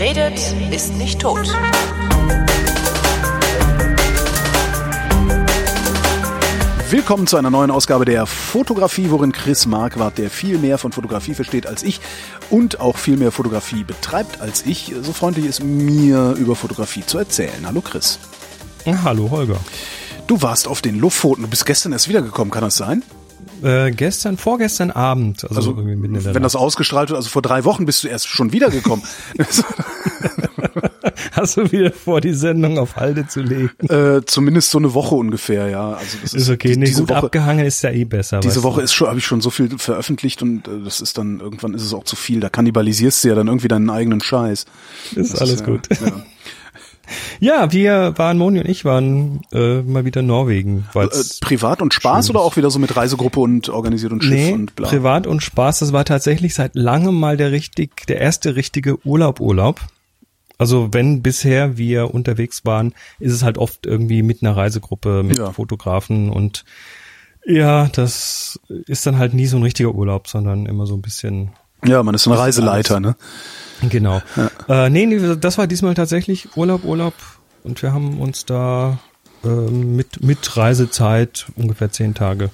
Wer redet, ist nicht tot. Willkommen zu einer neuen Ausgabe der Fotografie, worin Chris Marquardt, der viel mehr von Fotografie versteht als ich und auch viel mehr Fotografie betreibt als ich, so freundlich ist, mir über Fotografie zu erzählen. Hallo Chris. Hallo Holger. Du warst auf den Lofoten, du bist gestern erst wiedergekommen, kann das sein? Äh, gestern, vorgestern Abend. Also, Also, wenn das Nacht. ausgestrahlt wird, also vor drei Wochen bist du erst schon wiedergekommen. Hast du wieder vor, die Sendung auf Halde zu legen? äh, zumindest so eine Woche ungefähr, ja. Also das Ist okay, nee, diese gut Woche, abgehangen ist ja eh besser. Diese Woche du. ist schon, habe ich schon so viel veröffentlicht und äh, das ist dann irgendwann ist es auch zu viel. Da kannibalisierst du ja dann irgendwie deinen eigenen Scheiß. ist Das alles ja- gut. Ja. Ja, wir waren, Moni und ich waren äh, mal wieder in Norwegen. Äh, privat und Spaß schön oder auch wieder so mit Reisegruppe und organisiert und Schiff nee, und bla? privat und Spaß, das war tatsächlich seit langem mal der richtig, der erste richtige Urlaub, Urlaub. Also wenn bisher wir unterwegs waren, ist es halt oft irgendwie mit einer Reisegruppe, mit Ja. Fotografen und ja, das ist dann halt nie so ein richtiger Urlaub, sondern immer so ein bisschen Ja, man ist ein Reiseleiter, ne? Genau. Äh, nee, nee, das war diesmal tatsächlich Urlaub, Urlaub. Und wir haben uns da äh, mit, mit Reisezeit ungefähr zehn Tage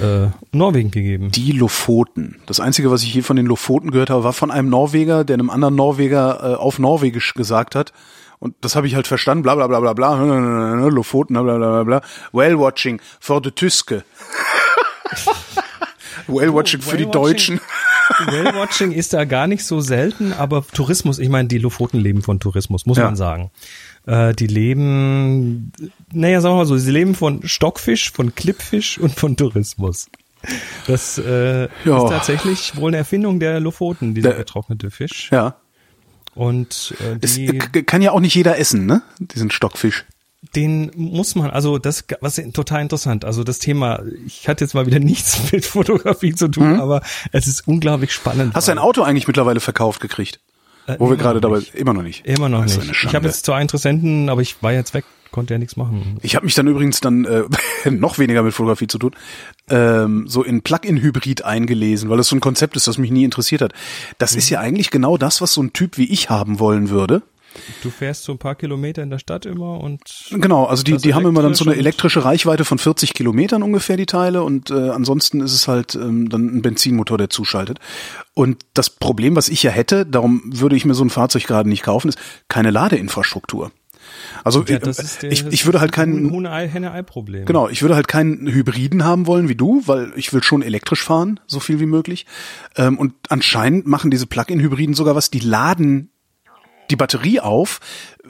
äh, Norwegen gegeben. Die Lofoten. Das Einzige, was ich je von den Lofoten gehört habe, war von einem Norweger, der einem anderen Norweger äh, auf Norwegisch gesagt hat. Und das habe ich halt verstanden, bla bla bla bla bla, Lofoten, bla bla bla bla. Whale watching for the Tyske. Whale watching für die. Deutschen. Whale-Watching ist da gar nicht so selten, aber Tourismus, ich meine, die Lofoten leben von Tourismus, muss Ja. man sagen. Äh, die leben, naja, sagen wir mal so, sie leben von Stockfisch, von Klippfisch und von Tourismus. Das äh, ist tatsächlich wohl eine Erfindung der Lofoten, dieser Der- getrocknete Fisch. Ja. Und äh, Es, die, äh, k- kann ja auch nicht jeder essen, ne? Diesen Stockfisch. Den muss man, also das, was total interessant, also das Thema, ich hatte jetzt mal wieder nichts mit Fotografie zu tun, aber es ist unglaublich spannend. Mhm. Hast du ein Auto eigentlich mittlerweile verkauft gekriegt? Äh, Wo wir gerade dabei, immer noch nicht. Immer noch nicht. Ich habe jetzt zwei Interessenten, aber ich war jetzt weg, konnte ja nichts machen. Ich habe mich dann übrigens dann äh, noch weniger mit Fotografie zu tun, ähm, so in Plug-in-Hybrid eingelesen, weil das so ein Konzept ist, das mich nie interessiert hat. Das Mhm. ist ja eigentlich genau das, was so ein Typ wie ich haben wollen würde. Du fährst so ein paar Kilometer in der Stadt immer und Genau, also die, die haben immer dann so eine elektrische Reichweite von 40 Kilometern ungefähr, die Teile, und äh, ansonsten ist es halt ähm, dann ein Benzinmotor, der zuschaltet. Und das Problem, was ich ja hätte, darum würde ich mir so ein Fahrzeug gerade nicht kaufen, ist keine Ladeinfrastruktur. Also ja, äh, der, ich, ich würde halt keinen ein Huhn-Ei-Henne-Ei-Problem. Genau, ich würde halt keinen Hybriden haben wollen wie du, weil ich will schon elektrisch fahren, so viel wie möglich. Ähm, und anscheinend machen diese Plug-in-Hybriden sogar was, die laden die Batterie auf,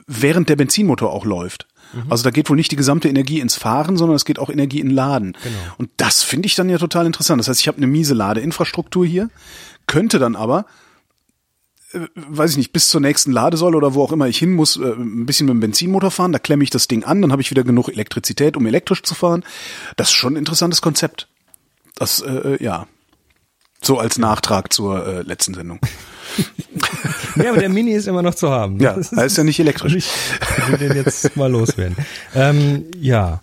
während der Benzinmotor auch läuft. Also da geht wohl nicht die gesamte Energie ins Fahren, sondern es geht auch Energie in Laden. Genau. Und das finde ich dann ja total interessant. Das heißt, ich habe eine miese Ladeinfrastruktur hier, könnte dann aber äh, weiß ich nicht, bis zur nächsten Ladesäule oder wo auch immer ich hin muss, äh, ein bisschen mit dem Benzinmotor fahren, da klemme ich das Ding an, dann habe ich wieder genug Elektrizität, um elektrisch zu fahren. Das ist schon ein interessantes Konzept. Das, äh, äh, ja. So als Nachtrag zur äh, letzten Sendung. Ja, aber der Mini ist immer noch zu haben. Ja, Das er ist ja nicht elektrisch. Ich will den jetzt mal loswerden. Ähm, ja.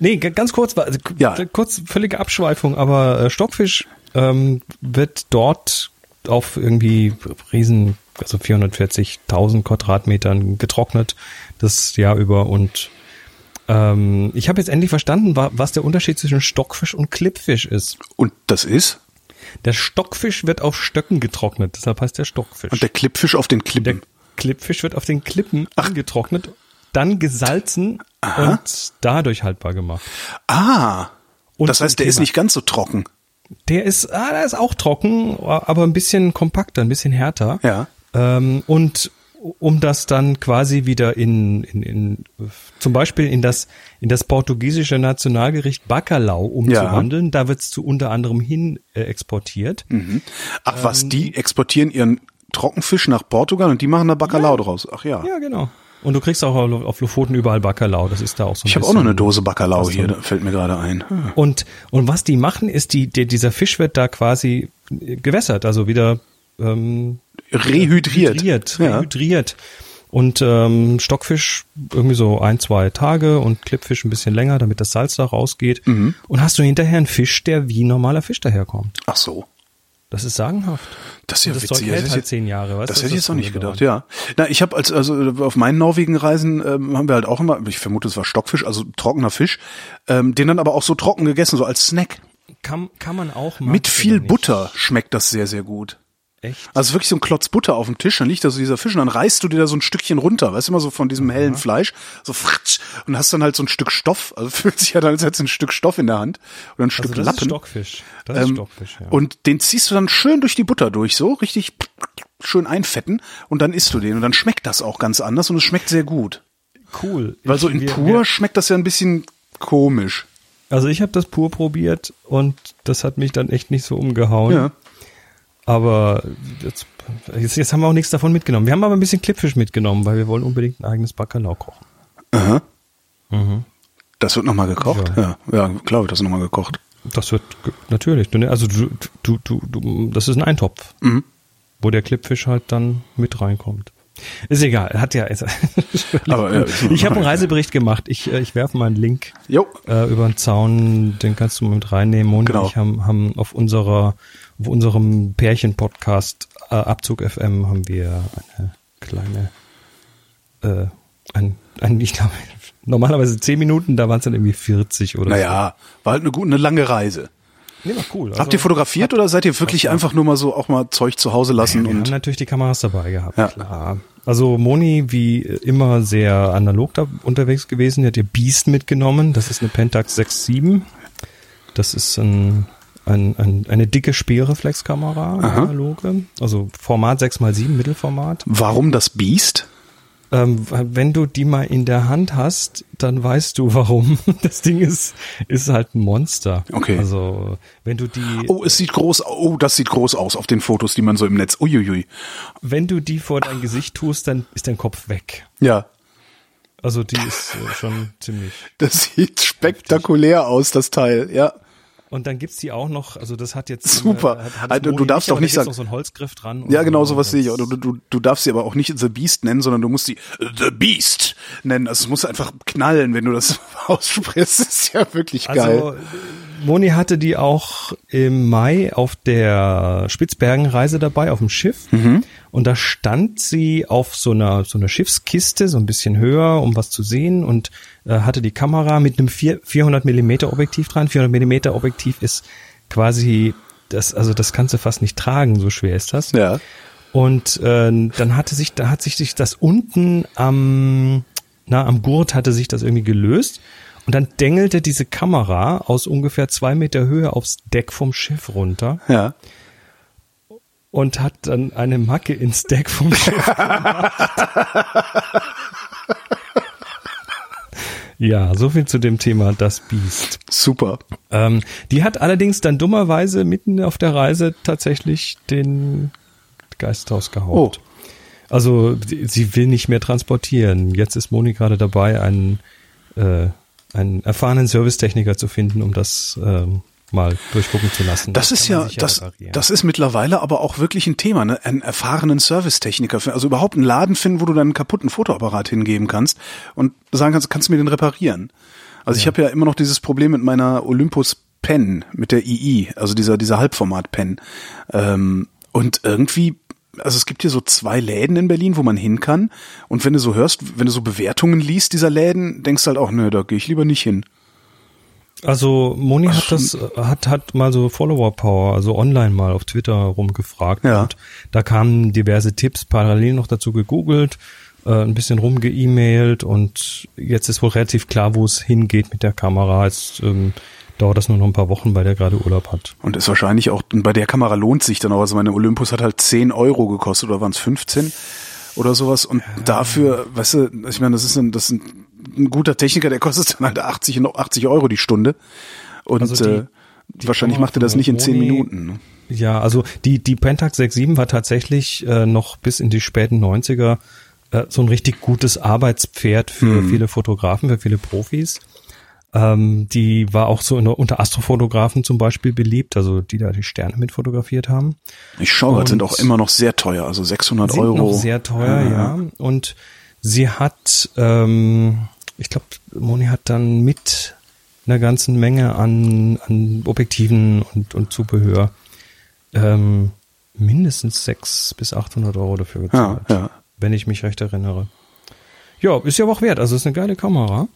Nee, ganz kurz, also, Ja. kurz völlige Abschweifung, aber äh, Stockfisch ähm, wird dort auf irgendwie riesen, also 440.000 Quadratmetern getrocknet das Jahr über und ähm, ich habe jetzt endlich verstanden, wa- was der Unterschied zwischen Stockfisch und Klippfisch ist. Und das ist? Der Stockfisch wird auf Stöcken getrocknet, deshalb heißt der Stockfisch. Und der Klippfisch auf den Der Klippen. Klippfisch wird auf den Klippen angetrocknet, dann gesalzen und dadurch haltbar gemacht. ah. Und das heißt, der ist Thema. nicht ganz so trocken. Der ist, ah, der ist auch trocken, aber ein bisschen kompakter, ein bisschen härter. Ja. Ähm, und um das dann quasi wieder in, in, in zum Beispiel in das in das portugiesische Nationalgericht Bacalhau umzuwandeln, da wird's zu unter anderem hin äh, exportiert. Ach was, Ähm. die exportieren ihren Trockenfisch nach Portugal und die machen da Bacalhau draus. Ach ja. Ja, genau. Und du kriegst auch auf Lofoten überall Bacalhau. Das ist da auch so ein Ich habe auch noch eine Dose Bacalhau fast hier, fällt mir gerade ein. Hm. Und, und was die machen, ist, die, die, dieser Fisch wird da quasi gewässert, also wieder ähm, Rehydriert. hydriert, Ja. rehydriert. Und ähm, Stockfisch irgendwie so ein, zwei Tage und Klippfisch ein bisschen länger, damit das Salz da rausgeht. Mhm. Und hast du hinterher einen Fisch, der wie normaler Fisch daherkommt. Ach so. Das ist sagenhaft. Das ist ja das witzig. Zeug Das hält ist halt zehn Jahre. Weißt Das hätte ich jetzt auch nicht gedacht, daran. ja. Na, ich habe als also auf meinen Norwegen-Reisen ähm, haben wir halt auch immer, ich vermute, es war Stockfisch, also trockener Fisch, ähm, den dann aber auch so trocken gegessen, so als Snack. Kann, kann man auch mag Mit viel. Butter schmeckt das sehr, sehr gut. Echt? Also wirklich so ein Klotz Butter auf dem Tisch, dann liegt da so dieser Fisch und dann reißt du dir da so ein Stückchen runter, weißt du, immer so von diesem hellen Fleisch, so fritsch, und hast dann halt so ein Stück Stoff, also fühlt sich ja dann, als hättest du ein Stück Stoff in der Hand oder ein Stück Also das ist Lappen. Stockfisch. Das ist Ähm, Stockfisch, ja. Und den ziehst du dann schön durch die Butter durch, so richtig schön einfetten und dann isst du den und dann schmeckt das auch ganz anders und es schmeckt sehr gut. cool. Weil so in wir- pur wir- schmeckt das ja ein bisschen komisch. Also ich habe das pur probiert und das hat mich dann echt nicht so umgehauen. Ja. Aber jetzt, jetzt, haben wir auch nichts davon mitgenommen. Wir haben aber ein bisschen Klippfisch mitgenommen, weil wir wollen unbedingt ein eigenes Bacalao kochen. Aha. Mhm. Das wird nochmal gekocht? Ja, ja, glaube ich, das ist nochmal gekocht. Das wird natürlich. du- Also du, du, du, du, das ist ein Eintopf, Mhm. wo der Klippfisch halt dann mit reinkommt. Ist egal, hat ja. Ist, Aber, ja, ich habe einen Reisebericht gemacht. Ich, äh, ich werfe mal einen Link äh, über den Zaun, den kannst du mit reinnehmen. Moni Genau. und ich haben, haben auf unserer, auf unserem Pärchen-Podcast äh, Abzug FM haben wir eine kleine, äh, ein, ein, ich glaube, normalerweise 10 Minuten, da waren es dann irgendwie 40 oder Naja, war halt eine gute, eine lange Reise. so. Nee, war cool. Habt Also, ihr fotografiert oder seid ihr wirklich einfach nur mal so auch mal Zeug zu Hause lassen Wir haben und natürlich die Kameras dabei gehabt, Ja. klar. Also Moni, wie immer, sehr analog da unterwegs gewesen. Die hat ihr Beast mitgenommen. Das ist eine Pentax 6.7. Das ist ein, ein, ein, eine dicke Spielreflexkamera, analoge. Also Format 6x7, Mittelformat. warum das Biest? Ähm, wenn du die mal in der Hand hast, dann weißt du warum. Das Ding ist, ist halt ein Monster. Okay. Also wenn du die Oh, es sieht groß, oh, das sieht groß aus auf den Fotos, die man so im Netz. Uiuiui. wenn du die vor dein Gesicht tust, dann ist dein Kopf weg. Ja, Also die ist äh, schon ziemlich. das sieht spektakulär aus, das Teil. Ja. Und dann gibt's die auch noch, also das hat jetzt Super. Äh, hat, Also, du darfst aber doch nicht sagen- noch so einen Holzgriff dran. Ja, genau, so. sowas sehe ich auch. Das- Du, du, du darfst sie aber auch nicht The Beast nennen, sondern du musst sie The Beast nennen. Also es muss einfach knallen, wenn du das aussprichst. Das ist ja wirklich geil. Also Moni hatte die auch im Mai auf der Spitzbergenreise dabei, auf dem Schiff. Mhm. Und da stand sie auf so einer, so einer Schiffskiste, so ein bisschen höher, um was zu sehen und äh, hatte die Kamera mit einem 4, 400 Millimeter Objektiv dran. 400 Millimeter Objektiv ist quasi das, also das kannst du fast nicht tragen, so schwer ist das. Ja. Und äh, dann hatte sich, da hat sich sich das unten am, na, am Gurt hatte sich das irgendwie gelöst. Und dann dengelte diese Kamera aus ungefähr zwei Meter Höhe aufs Deck vom Schiff runter Ja. und hat dann eine Macke ins Deck vom Schiff gemacht. ja, so viel zu dem Thema das Biest. Super. Ähm, die hat allerdings dann dummerweise mitten auf der Reise tatsächlich den Geist rausgehaut. Oh. Also sie will nicht mehr transportieren. Jetzt ist Moni gerade dabei, einen, äh, einen erfahrenen Servicetechniker zu finden, um das ähm, mal durchgucken zu lassen. Das ist kann man ja, das, reparieren. das ist mittlerweile aber auch wirklich ein Thema, ne? Einen erfahrenen Servicetechniker, also überhaupt einen Laden finden, wo du deinen kaputten Fotoapparat hingeben kannst und sagen kannst, kannst du mir den reparieren? Also ich habe ja immer noch dieses Problem mit meiner Olympus Pen, mit der II, also dieser, dieser Halbformat Pen. Ähm, und irgendwie, also es gibt hier so zwei Läden in Berlin, wo man hin kann. Und wenn du so hörst, wenn du so Bewertungen liest dieser Läden, denkst du halt auch, nö, da gehe ich lieber nicht hin. Also Moni hat das, hat, hat mal so Follower Power, also online mal auf Twitter rumgefragt Ja. und da kamen diverse Tipps parallel noch dazu gegoogelt, äh, ein bisschen rumgeemailt und jetzt ist wohl relativ klar, wo es hingeht mit der Kamera. Jetzt ähm, dauert das nur noch ein paar Wochen, weil der gerade Urlaub hat. Und ist wahrscheinlich auch, bei der Kamera lohnt sich dann auch, also meine Olympus hat halt 10 Euro gekostet oder waren es 15 oder sowas und dafür, weißt du, ich meine, das ist ein, das ist ein, ein guter Techniker, der kostet dann halt 80, noch 80 Euro die Stunde und Also die- äh, wahrscheinlich Kamera macht er das nicht in 10 Moni- Minuten. Ne? Ja, also die, die Pentax 6.7 war tatsächlich äh, noch bis in die späten 90er äh, so ein richtig gutes Arbeitspferd für Mhm. viele Fotografen, für viele Profis. Ähm, die war auch so in, unter Astrofotografen zum Beispiel beliebt, also die da die Sterne mit fotografiert haben. Ich schaue sind auch immer noch sehr teuer, also 600 Sind Euro. noch sehr teuer, ja. Und sie hat, ähm, ich glaube, Moni hat dann mit einer ganzen Menge an, an Objektiven und, und Zubehör ähm, mindestens 600 bis 800 Euro dafür gezahlt. Ja, ja. Wenn ich mich recht erinnere. Ja, ist ja auch wert. Also ist eine geile Kamera.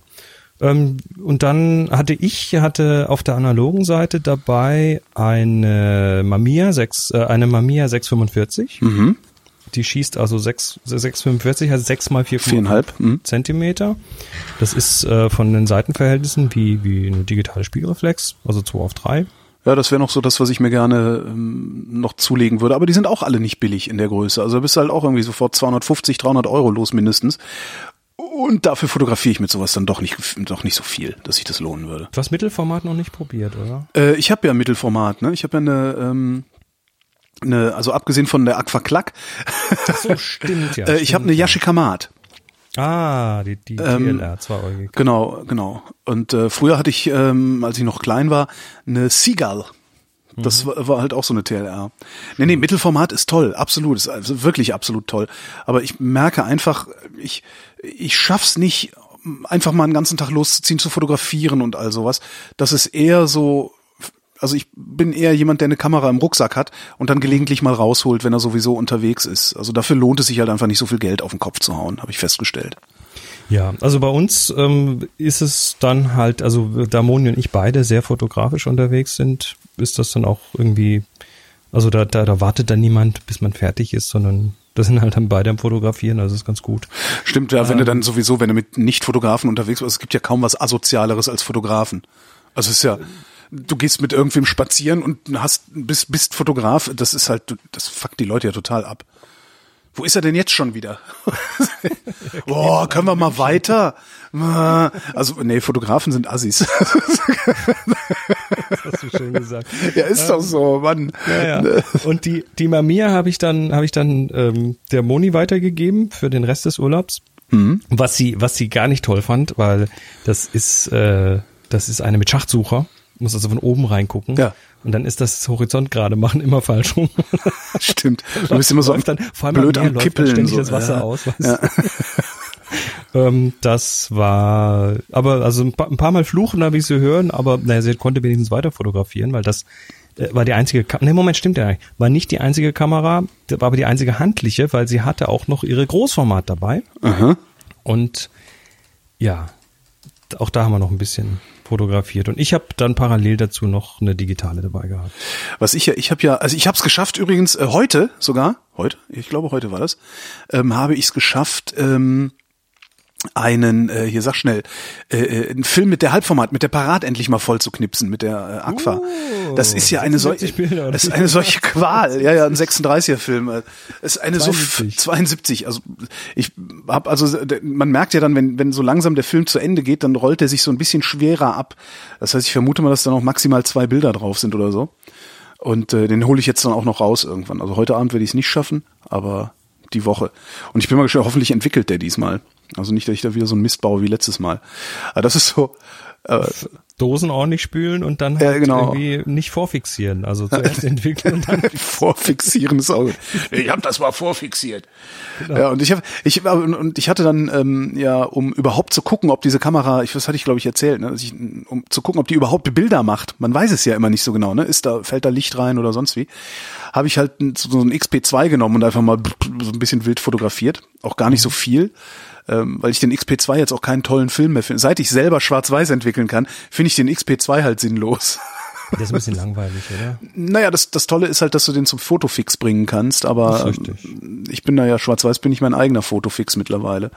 Ähm, und dann hatte ich hatte auf der analogen Seite dabei eine Mamiya 6, äh, eine Mamiya 645. Mhm. Die schießt also 6, 645, also 6 mal 4,5 Viereinhalb. Mhm. Zentimeter. Das ist äh, von den Seitenverhältnissen wie, wie eine digitale Spiegelreflex, also 2 auf 3. Ja, das wäre noch so das, was ich mir gerne ähm, noch zulegen würde. Aber die sind auch alle nicht billig in der Größe. Also bist du halt auch irgendwie sofort 250, 300 Euro los mindestens. Und dafür fotografiere ich mit sowas dann doch nicht, doch nicht so viel, dass sich das lohnen würde. Du hast Mittelformat noch nicht probiert, oder? Äh, ich habe ja Mittelformat, ne? Ich habe ja eine, ähm, eine, also abgesehen von der Aquaklack, Ach so, stimmt ja. äh, ich habe eine. Yashikamat. Ah, die, die Ähm, DLR, zweieugig. Genau, genau. Und äh, früher hatte ich, ähm, als ich noch klein war, eine Seagull. Das war, war halt auch so eine TLR. Nee, nee, Mittelformat ist toll, absolut, ist also wirklich absolut toll. Aber ich merke einfach, ich, ich schaff's nicht, einfach mal einen ganzen Tag loszuziehen, zu fotografieren und all sowas. Das ist eher so, also ich bin eher jemand, der eine Kamera im Rucksack hat und dann gelegentlich mal rausholt, wenn er sowieso unterwegs ist. Also dafür lohnt es sich halt einfach nicht so viel Geld auf den Kopf zu hauen, habe ich festgestellt. Ja, also bei uns ähm, ist es dann halt, also da Moni und ich beide sehr fotografisch unterwegs sind, ist das dann auch irgendwie, also da, da, da wartet dann niemand, bis man fertig ist, sondern das sind halt dann beide am Fotografieren, also ist ganz gut. Stimmt, ja, wenn du dann sowieso, wenn du mit Nicht-Fotografen unterwegs bist, es gibt ja kaum was Asozialeres als Fotografen. Also es ist ja, du gehst mit irgendwem spazieren und hast, bist, bist Fotograf, das ist halt, das fuckt die Leute ja total ab. Wo ist er denn jetzt schon wieder? Boah, können wir mal weiter? Also, nee, Fotografen sind Assis. Das hast du schön gesagt. ja, ist doch so, Mann. Ja, ja. Und die, die Mamiya habe ich dann, habe ich dann ähm, der Moni weitergegeben für den Rest des Urlaubs. Was sie, was sie gar nicht toll fand, weil das ist, äh, das ist eine mit Schachtsucher. Muss also von oben reingucken. Ja. Und dann ist das Horizont gerade machen immer falsch rum. Stimmt. Du bist immer so Läuft dann, vor allem blöd am am läuft Kippeln. ständig so. das Wasser ja. aus. Ja. ähm, das war, aber also ein paar, ein paar Mal fluchen habe ich sie hören, aber naja, sie konnte wenigstens weiter fotografieren, weil das äh, war die einzige, Ka nee, Moment, stimmt ja nicht. War nicht die einzige Kamera, war aber die einzige handliche, weil sie hatte auch noch ihre Großformat dabei. Aha. Und ja, auch da haben wir noch ein bisschen fotografiert. Und ich habe dann parallel dazu noch eine digitale dabei gehabt. Was ich ja, ich habe ja, also ich habe es geschafft übrigens äh, heute sogar, heute, ich glaube heute war das, ähm, habe ich es geschafft, ähm, einen, äh, hier sag schnell, äh, äh, einen Film mit der Halbformat, mit der Parat endlich mal voll zu knipsen, mit der äh, Aqua. Oh, das ist ja eine solche, 76 Bilder, oder das ist eine solche Qual. Ja, ja, ein 36er Film. äh, Es ist eine 72. so 72. Also ich habe also man merkt ja dann, wenn wenn so langsam der Film zu Ende geht, dann rollt er sich so ein bisschen schwerer ab. Das heißt, ich vermute mal, dass da noch maximal zwei Bilder drauf sind oder so. Und äh, den hole ich jetzt dann auch noch raus irgendwann. Also heute Abend werde ich es nicht schaffen, aber die Woche. Und ich bin mal gespannt, hoffentlich entwickelt der diesmal. Also nicht, dass ich da wieder so ein Mist baue wie letztes Mal. Aber das ist so, äh, Dosen ordentlich spülen und dann Ja, halt genau. irgendwie nicht vorfixieren. Also zuerst entwickeln und dann vorfixieren ist auch. Ich habe das mal vorfixiert. Genau. Ja, und ich habe ich und und ich hatte dann ähm, ja, um überhaupt zu gucken, ob diese Kamera, ich was hatte ich glaube ich erzählt, ne, dass ich, um zu gucken, ob die überhaupt Bilder macht. Man weiß es ja immer nicht so genau, ne? Ist da fällt da Licht rein oder sonst wie? Habe ich halt so ein XP2 genommen und einfach mal so ein bisschen wild fotografiert, auch gar nicht so viel. Ähm, weil ich den XP2 jetzt auch keinen tollen Film mehr finde. Seit ich selber Schwarz-Weiß entwickeln kann, finde ich den XP2 halt sinnlos. das ist ein bisschen langweilig, oder? Naja, das, das Tolle ist halt, dass du den zum Fotofix bringen kannst, aber ähm, ich bin da ja schwarz-weiß, bin ich mein eigener Fotofix mittlerweile.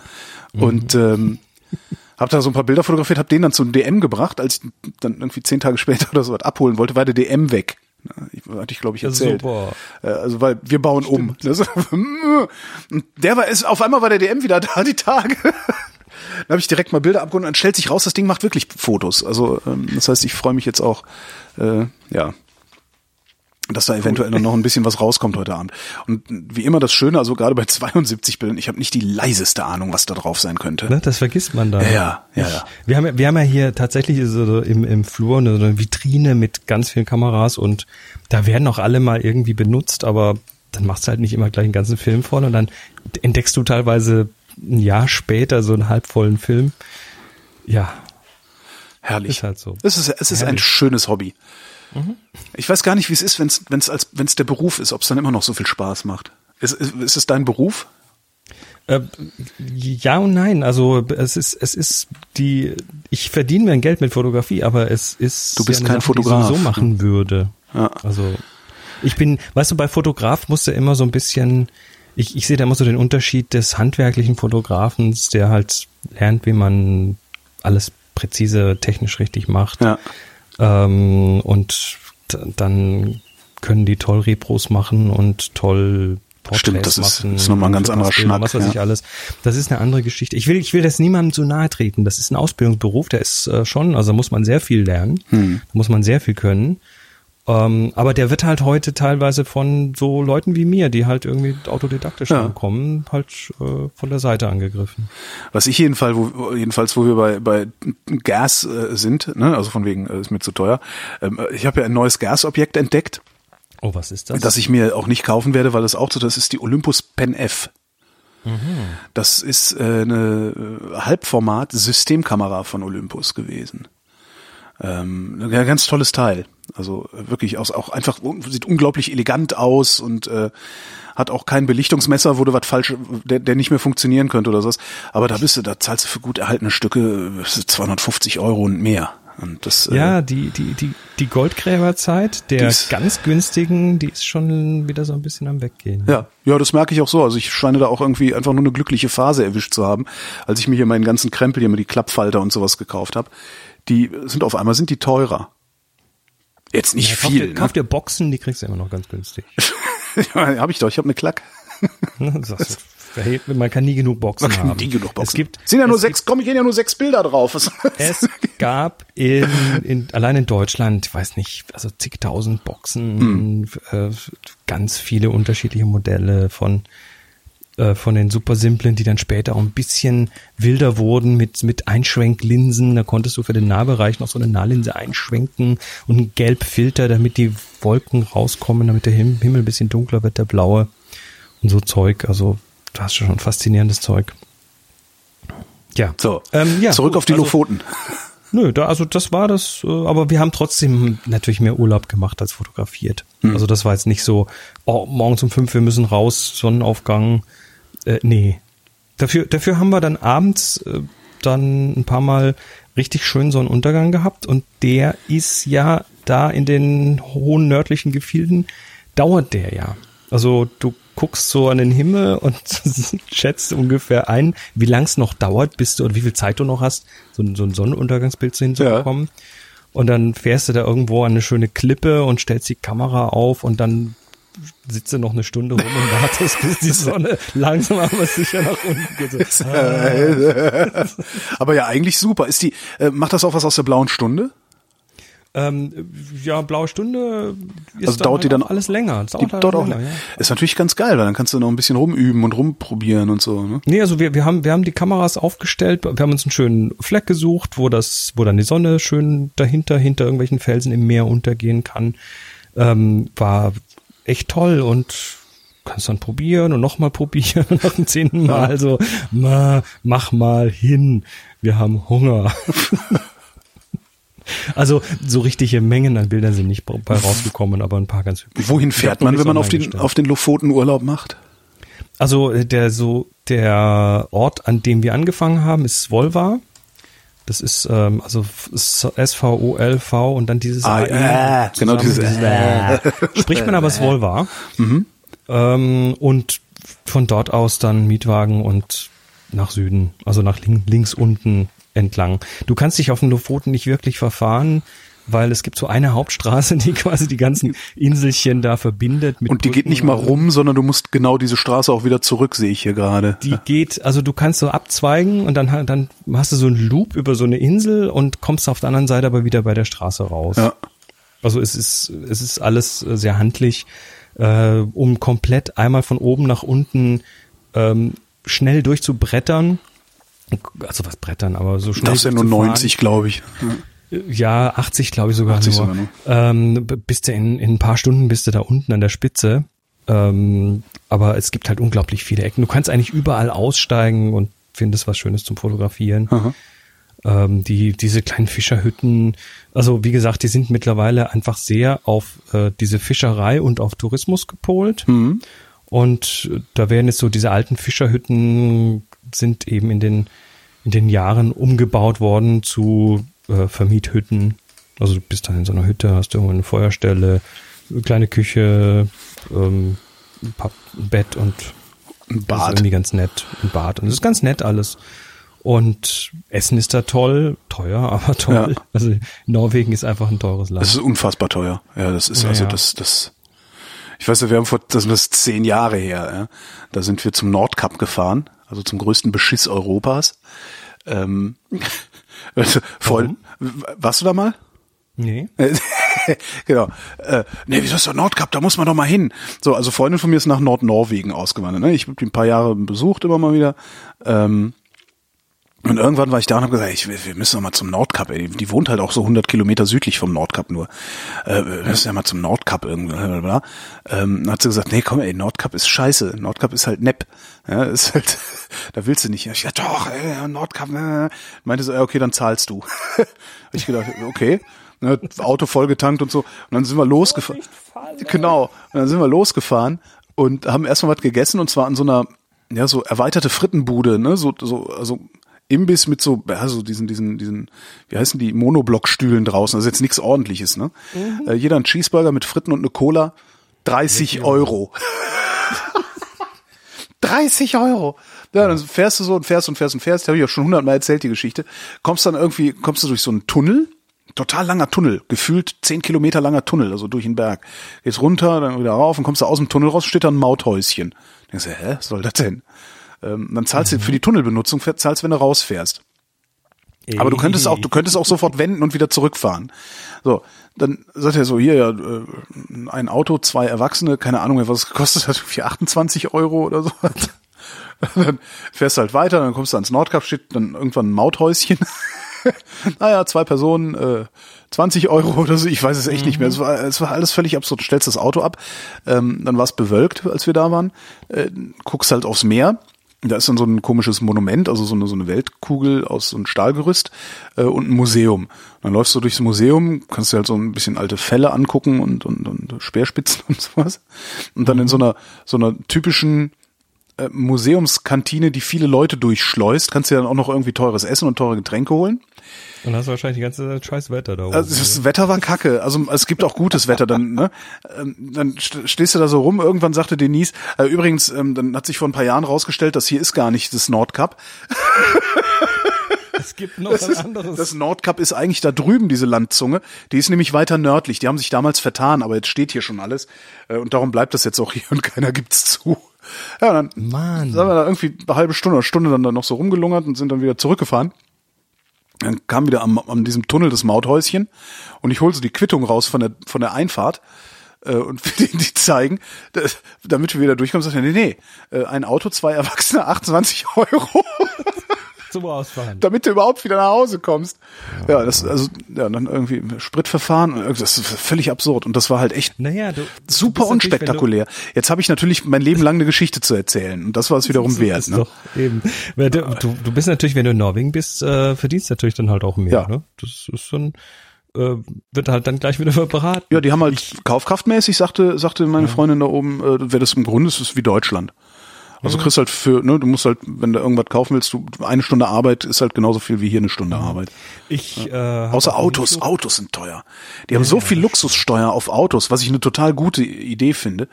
Und ähm, hab da so ein paar Bilder fotografiert, hab den dann zum DM gebracht, als ich dann irgendwie zehn Tage später oder so was abholen wollte, war der DM weg. Ich, hatte ich, glaube ich, erzählt. Super. Äh, Also weil wir bauen um. Das- Und der war ist auf einmal war der DM wieder da die Tage. Dann habe ich direkt mal Bilder abgeholt und dann stellt sich raus, das Ding macht wirklich Fotos. Also ähm, das heißt, ich freue mich jetzt auch, äh, ja, dass da eventuell noch ein bisschen was rauskommt heute Abend. Und wie immer das Schöne, also gerade bei 72 Bildern, ich habe nicht die leiseste Ahnung, was da drauf sein könnte. Ne, das vergisst man dann. Ja, ja, ja, ja. Wir haben, ja- wir haben ja hier tatsächlich so im, im Flur eine, eine Vitrine mit ganz vielen Kameras und da werden auch alle mal irgendwie benutzt, aber dann machst du halt nicht immer gleich einen ganzen Film voll und dann entdeckst du teilweise ein Jahr später so einen halbvollen Film. Ja, Herrlich. ist halt so. Es ist, es ist ein schönes Hobby. Ich weiß gar nicht, wie es ist, wenn es wenn's als wenn's der Beruf ist, ob es dann immer noch so viel Spaß macht. Ist, ist, ist es dein Beruf? Äh, ja und nein. Also es ist, es ist die, ich verdiene mir Geld mit Fotografie, aber es ist Du bist ja kein Sache, Fotograf, Die ich so machen würde. Ja. Also ich bin, weißt du, bei Fotograf musst du immer so ein bisschen, ich, ich sehe da immer so den Unterschied des handwerklichen Fotografens, der halt lernt, wie man alles präzise technisch richtig macht. Ja. Ähm, und dann können die toll Repros machen und toll Porträts Stimmt, das ist- machen. ist nochmal ein ganz anderer Bilder, Schnack, Was weiß ja. ich alles. Das ist eine andere Geschichte. Ich will, ich will das niemandem zu nahe treten. Das ist ein Ausbildungsberuf, der ist äh, schon, also muss man sehr viel lernen. Hm. Da muss man sehr viel können. Ähm, aber der wird halt heute teilweise von so Leuten wie mir, die halt irgendwie autodidaktisch Ja. kommen, halt äh, von der Seite angegriffen. Was ich jedenfalls, wo, jedenfalls, wo wir bei, bei Gas äh, sind, ne, also von wegen, äh, ist mir zu teuer. Ähm, ich habe ja ein neues Gasobjekt entdeckt, Oh, was ist das? das ich mir auch nicht kaufen werde, weil das auch so, das ist die Olympus Pen F. Das ist äh, eine äh, Halbformat-Systemkamera von Olympus gewesen. Ähm, ein ganz tolles Teil. Also äh, wirklich aus, auch einfach sieht unglaublich elegant aus und äh, hat auch kein Belichtungsmesser, wo du was falsch, der, der nicht mehr funktionieren könnte oder sowas. Aber da bist du, da zahlst du für gut erhaltene Stücke äh, 250 Euro und mehr. Und das, äh, Ja, die, die, die, die Goldgräberzeit der Die ist- ganz günstigen, die ist schon wieder so ein bisschen am Weggehen. Ja, ja, das merke ich auch so. Also ich scheine da auch irgendwie einfach nur eine glückliche Phase erwischt zu haben, als ich mir hier meinen ganzen Krempel hier mit die Klappfalter und sowas gekauft habe. Die sind auf einmal sind die teurer. Jetzt nicht Ja, kauf viel. Kauf dir Boxen, die kriegst du immer noch ganz günstig. ne? habe ich doch. Ich habe eine Klack. Ne, Man kann nie genug Boxen Man kann haben. nie genug Boxen. Es gibt, sind ja nur sechs. Komm, gehen ja nur sechs Bilder drauf. Es gab in, in allein in Deutschland, ich weiß nicht, also zigtausend Boxen, äh, ganz viele unterschiedliche Modelle von äh, von den super simplen, die dann später auch ein bisschen wilder wurden mit mit Einschwenklinsen. Da konntest du für den Nahbereich noch so eine Nahlinse einschwenken und einen Gelbfilter, damit die Wolken rauskommen, damit der Him Himmel ein bisschen dunkler wird, der blaue und so Zeug. Also du hast schon faszinierendes Zeug. Ja. so, Ähm, ja, zurück gut, auf die also- Lofoten. Nö, da, also das war das, äh, aber wir haben trotzdem natürlich mehr Urlaub gemacht als fotografiert. Also das war jetzt nicht so, oh, morgens um fünf, wir müssen raus, Sonnenaufgang. Äh, nee. Dafür, dafür haben wir dann abends äh, dann ein paar Mal richtig schön Sonnenuntergang gehabt und der ist ja da in den hohen nördlichen Gefilden, dauert der ja. Also du guckst so an den Himmel und schätzt ungefähr ein, wie lang es noch dauert, bis du oder wie viel Zeit du noch hast, so, ein- so ein Sonnenuntergangsbild zu hinzubekommen. Und dann fährst du da irgendwo an eine schöne Klippe und stellst die Kamera auf und dann sitzt du noch eine Stunde rum und wartest, bis die Sonne langsam aber sicher nach unten geht. So, Aber ja, eigentlich super. Ist die, äh, macht das auch was aus der blauen Stunde? ähm, ja, blaue Stunde ist Also dauert die halt dann auch alles länger. Das Die dauert halt dort auch, länger, ja. ist natürlich ganz geil, weil dann kannst du noch ein bisschen rumüben und rumprobieren und so. Ne? Nee, also wir, wir haben, wir haben die Kameras aufgestellt, wir haben uns einen schönen Fleck gesucht, wo das, wo dann die Sonne schön dahinter, hinter irgendwelchen Felsen im Meer untergehen kann. Ähm, war echt toll und kannst dann probieren und nochmal probieren und nach dem zehnten Mal so, ma, mach mal hin, wir haben Hunger. also so richtige Mengen an Bildern sind nicht bei rausgekommen, aber ein paar ganz hübsche. Wohin fährt man, wenn man auf den, auf den Lofoten Urlaub macht? Also äh, der so der Ort, an dem wir angefangen haben, ist Svolva. Das ist ähm, also S V O L V und dann dieses Ah, äh, genau dieses äh. spricht man aber Svolva. Ähm, und von dort aus dann Mietwagen und nach Süden, also nach lin links unten entlang. Du kannst dich auf den Lofoten nicht wirklich verfahren, weil es gibt so eine Hauptstraße, die quasi die ganzen Inselchen da verbindet. Und die geht Brücken nicht mal rum, sondern du musst genau diese Straße auch wieder zurück, sehe ich hier gerade. die geht, also du kannst so abzweigen und dann, dann hast du so einen Loop über so eine Insel und kommst auf der anderen Seite aber wieder bei der Straße raus. Ja. Also es ist, es ist alles sehr handlich, äh, um komplett einmal von oben nach unten ähm, schnell durchzubrettern. Also was brettern, aber so schnell. Das ist ja nur durchzufahren. 90, glaube ich. Ja, 80 glaube ich sogar 80 nur. sogar nur. Ähm, bist du in, in ein paar Stunden bist du da unten an der Spitze. Ähm, aber es gibt halt unglaublich viele Ecken. Du kannst eigentlich überall aussteigen und findest was Schönes zum Fotografieren. Aha. ähm, die diese kleinen Fischerhütten. Also wie gesagt, die sind mittlerweile einfach sehr auf äh, diese Fischerei und auf Tourismus gepolt. Mhm. Und da werden jetzt so diese alten Fischerhütten sind eben in den in den Jahren umgebaut worden zu äh, Vermiethütten. Also du bist dann in so einer Hütte, hast irgendwo eine Feuerstelle, eine kleine Küche, ähm, ein paar- ein Bett und Ein das ist Bad. irgendwie ganz nett. Ein Bad. Und es ist ganz nett alles. Und Essen ist da toll, teuer, aber toll. Ja. Also Norwegen ist einfach ein teures Land. Das ist unfassbar teuer. Ja, das ist Ja, also ja. das, das. Ich weiß ja, wir haben vor, das ist zehn Jahre her. Ja. Da sind wir zum Nordkap gefahren, also zum größten Beschiss Europas. Ähm, voll. Warst du da mal? nee. genau. Äh, nee, wieso ist der Nordkap? Da muss man doch mal hin. So, also Freundin von mir ist nach Nordnorwegen ausgewandert. Ne? Ich habe die ein paar Jahre besucht, immer mal wieder. Ähm, und irgendwann war ich da und habe gesagt, ich, wir wir müssen doch mal zum Nordkap. Ey. Die, wohnt halt auch so 100 Kilometer südlich vom Nordkap nur. Äh, wir müssen ja mal zum Nordkap irgendwie. Ähm, dann hat sie gesagt, nee, komm, ey, Nordkap ist scheiße. Nordkap ist halt nepp. Ja, ist halt, da willst du nicht. Ich dachte, doch, ey, Nordkap. Äh. Meinte so, ja, okay, dann zahlst du. Hab ich gedacht, okay. Ne, Auto vollgetankt und so. Und dann sind wir losgefahren. Genau. Und dann sind wir losgefahren und haben erstmal was gegessen und zwar an so einer, ja, so erweiterte Frittenbude, ne, so, so, also Imbiss mit so, ja, so diesen, diesen, diesen, wie heißen die, Monoblockstühlen draußen, also jetzt nichts ordentliches, ne? Äh, jeder ein Cheeseburger mit Fritten und eine Cola, 30 Euro. 30 Euro. Ja, dann fährst du so und fährst und fährst und fährst, habe ich ja schon hundertmal erzählt, die Geschichte. Kommst dann irgendwie, kommst du durch so einen Tunnel, total langer Tunnel, gefühlt 10 Kilometer langer Tunnel, also durch den Berg. Gehst runter, dann wieder rauf und kommst du aus dem Tunnel raus, steht da ein Mauthäuschen. Denkst du, hä, was soll das denn? Ähm, dann zahlst du für die Tunnelbenutzung, zahlst, wenn du rausfährst. Aber du könntest auch, du könntest auch sofort wenden und wieder zurückfahren. So, dann sagt er so, hier, ja, äh, ein Auto, zwei Erwachsene, keine Ahnung, was es gekostet hat, für 28 Euro oder so. Dann fährst du halt weiter, dann kommst du ans Nordkap, steht dann irgendwann ein Mauthäuschen. naja, zwei Personen, äh, 20 Euro oder so, ich weiß es echt nicht mehr. Es war, es war alles völlig absurd. Du stellst das Auto ab, ähm, dann war es bewölkt, als wir da waren, äh, guckst halt aufs Meer. Da ist dann so ein komisches Monument, also so eine, so eine Weltkugel aus so einem Stahlgerüst äh, und ein Museum. Dann läufst du durchs Museum, kannst dir halt so ein bisschen alte Fälle angucken und, und, und Speerspitzen und sowas. Und dann in so einer, so einer typischen äh, Museumskantine, die viele Leute durchschleust, kannst du dir dann auch noch irgendwie teures Essen und teure Getränke holen. Und hast wahrscheinlich die ganze Zeit scheiß Wetter da oben. Also das Wetter war kacke. Also es gibt auch gutes Wetter. Dann, ne? Ähm, dann st- stehst du da so rum. Irgendwann sagte Denise, äh, übrigens, ähm, dann hat sich vor ein paar Jahren rausgestellt, das hier ist gar nicht das Nordkap. es gibt noch Das, ist, anderes. das Nordkap ist eigentlich da drüben, diese Landzunge. Die ist nämlich weiter nördlich. Die haben sich damals vertan, aber jetzt steht hier schon alles. Äh, Und darum bleibt das jetzt auch hier und keiner gibt's zu. Ja, und dann Mann. sind wir da irgendwie eine halbe Stunde oder Stunde dann da noch so rumgelungert und sind dann wieder zurückgefahren. Dann kam wieder am, an diesem Tunnel das Mauthäuschen und ich hol so die Quittung raus von der, von der Einfahrt äh, und will die zeigen, da, damit wir wieder durchkommen. Sagt er, nee, nee, äh, ein Auto, zwei Erwachsene, 28 Euro, zum Ausfahren. damit du überhaupt wieder nach Hause kommst. Ja, das, also, ja, dann irgendwie Spritverfahren, das ist völlig absurd und das war halt echt Naja, du. super unspektakulär. Jetzt habe ich natürlich mein Leben lang eine Geschichte zu erzählen und das war es wiederum wert. ist Ne? doch eben. Du, du, bist natürlich, wenn du in Norwegen bist, äh, verdienst natürlich dann halt auch mehr. Ja. Ne? Das ist schon, äh, wird halt dann gleich wieder beraten. Ja, die haben halt kaufkraftmäßig, sagte, sagte meine Freundin da oben, äh, wäre das im Grunde, es ist wie Deutschland. Also kriegst halt für, ne, du musst halt, wenn du irgendwas kaufen willst, du, eine Stunde Arbeit ist halt genauso viel wie hier eine Stunde Arbeit. Ich, äh, hab Außer Autos, nicht Autos sind teuer. Die haben so viel Luxussteuer auf Autos, was ich eine total gute Idee finde.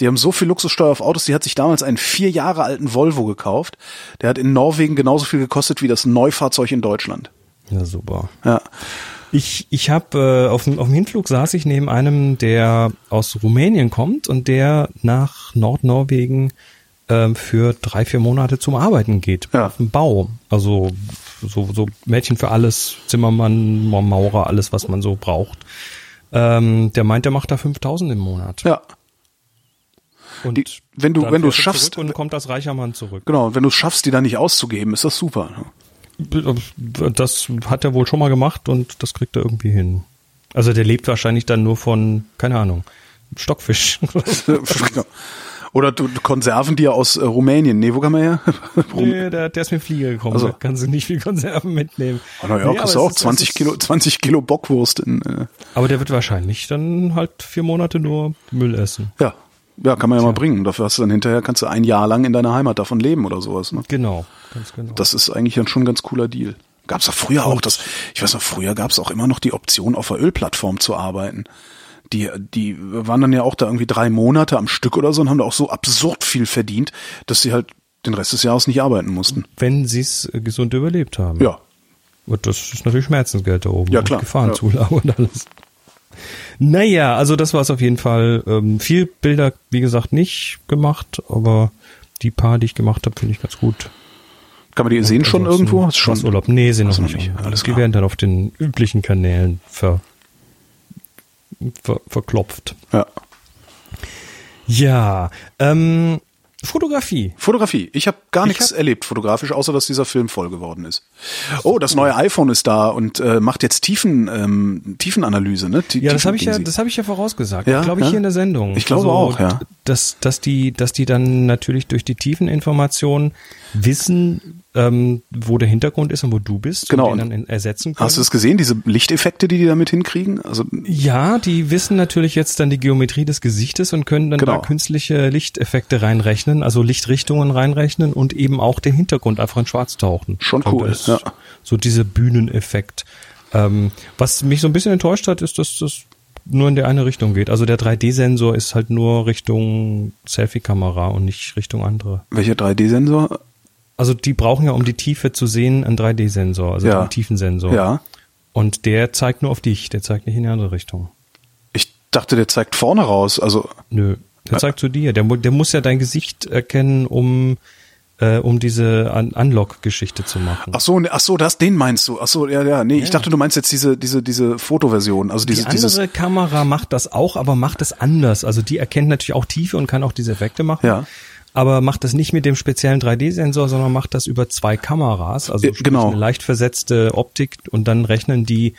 Die haben so viel Luxussteuer auf Autos, die hat sich damals einen vier Jahre alten Volvo gekauft. Der hat in Norwegen genauso viel gekostet wie das Neufahrzeug in Deutschland. Ja, super. Ja. Ich, ich habe äh, auf, dem, auf dem Hinflug saß ich neben einem, der aus Rumänien kommt und der nach Nordnorwegen ähm, für drei, vier Monate zum Arbeiten geht. Ja. Auf dem Bau. Also so, so Mädchen für alles, Zimmermann, Maurer, alles, was man so braucht. Ähm, der meint, der macht da 5000 im Monat. Ja. Und Die- wenn du- wenn du er schaffst- Und kommt als reicher Mann zurück. Genau, wenn du es schaffst, die dann nicht auszugeben, ist das super. ne? Das hat er wohl schon mal gemacht und das kriegt er irgendwie hin. Also der lebt wahrscheinlich dann nur von, keine Ahnung, Stockfisch. Oder du, Konserven, die ja aus äh, Rumänien. Nee, wo kann man her? Nee, der, der ist mit Flieger gekommen. Also- Da kannst du nicht viel Konserven mitnehmen. oh, na ja, Nee, aber du auch ist- 20 es ist- Kilo, 20 Kilo Bockwurst in, äh, Aber der wird wahrscheinlich dann halt vier Monate nur Müll essen. ja. Ja, kann man ja mal bringen. Dafür hast du dann hinterher, kannst du ein Jahr lang in deiner Heimat davon leben oder sowas. Ne? Genau, ganz genau. Das ist eigentlich dann schon ein ganz cooler Deal. Gab's ja früher auch das, ich weiß noch, früher gab's auch immer noch die Option, auf der Ölplattform zu arbeiten. Die, die waren dann ja auch da irgendwie drei Monate am Stück oder so und haben da auch so absurd viel verdient, dass sie halt den Rest des Jahres nicht arbeiten mussten. Wenn sie es gesund überlebt haben. Ja, Und das ist natürlich Schmerzensgeld da oben. Ja, klar. Gefahrenzulage und alles. Naja, also das war es auf jeden Fall. Ähm, viel Bilder, wie gesagt, nicht gemacht, aber die paar, die ich gemacht habe, finde ich ganz gut. kann man die sehen schon irgendwo? Ist schon was Urlaub? Nee, sie noch nicht. noch nicht. Alles die klar. werden dann auf den üblichen Kanälen ver, ver, verklopft. Ja. Ja, ähm, Fotografie. Fotografie. Ich habe gar Ich nichts hab- erlebt fotografisch, außer dass dieser Film voll geworden ist. Oh, das neue iPhone ist da und äh, macht jetzt Tiefen, ähm, Tiefenanalyse, ne? Tie- Ja, das habe ich ja, das habe ich ja vorausgesagt. Ja, glaube ich ja. hier in der Sendung. Also, Ich glaube auch, ja. Dass, dass die, dass die dann natürlich durch die Tiefeninformationen wissen, ähm, wo der Hintergrund ist und wo du bist Genau, und den dann ersetzen können. Hast du es gesehen, diese Lichteffekte, die die damit hinkriegen? Also Ja, die wissen natürlich jetzt dann die Geometrie des Gesichtes und können dann Genau. da künstliche Lichteffekte reinrechnen, also Lichtrichtungen reinrechnen und eben auch den Hintergrund einfach in Schwarz tauchen. Schon Und cool, ja. So dieser Bühneneffekt. Ähm, was mich so ein bisschen enttäuscht hat, ist, dass das nur in der eine Richtung geht. Also der 3D-Sensor ist halt nur Richtung Selfie-Kamera und nicht Richtung andere. welcher 3D-Sensor? Also die brauchen ja, um die Tiefe zu sehen, einen 3D-Sensor, also Ja. einen Tiefensensor. Ja. Und der zeigt nur auf dich, der zeigt nicht in die andere Richtung. Ich dachte, der zeigt vorne raus. Also Nö, der zeigt zu dir. Der, der muss ja dein Gesicht erkennen, um, äh, um diese Un Unlock-Geschichte zu machen. ach so, ne- ach so, das den meinst du. Ach so, ja, ja, nee, ich dachte, du meinst jetzt diese diese diese Fotoversion, also die diese andere dieses Kamera macht das auch, aber macht es anders. Also die erkennt natürlich auch Tiefe und kann auch diese Effekte machen. Ja. Aber macht das nicht mit dem speziellen 3D-Sensor, sondern macht das über zwei Kameras, also Äh, genau. eine leicht versetzte Optik und dann rechnen die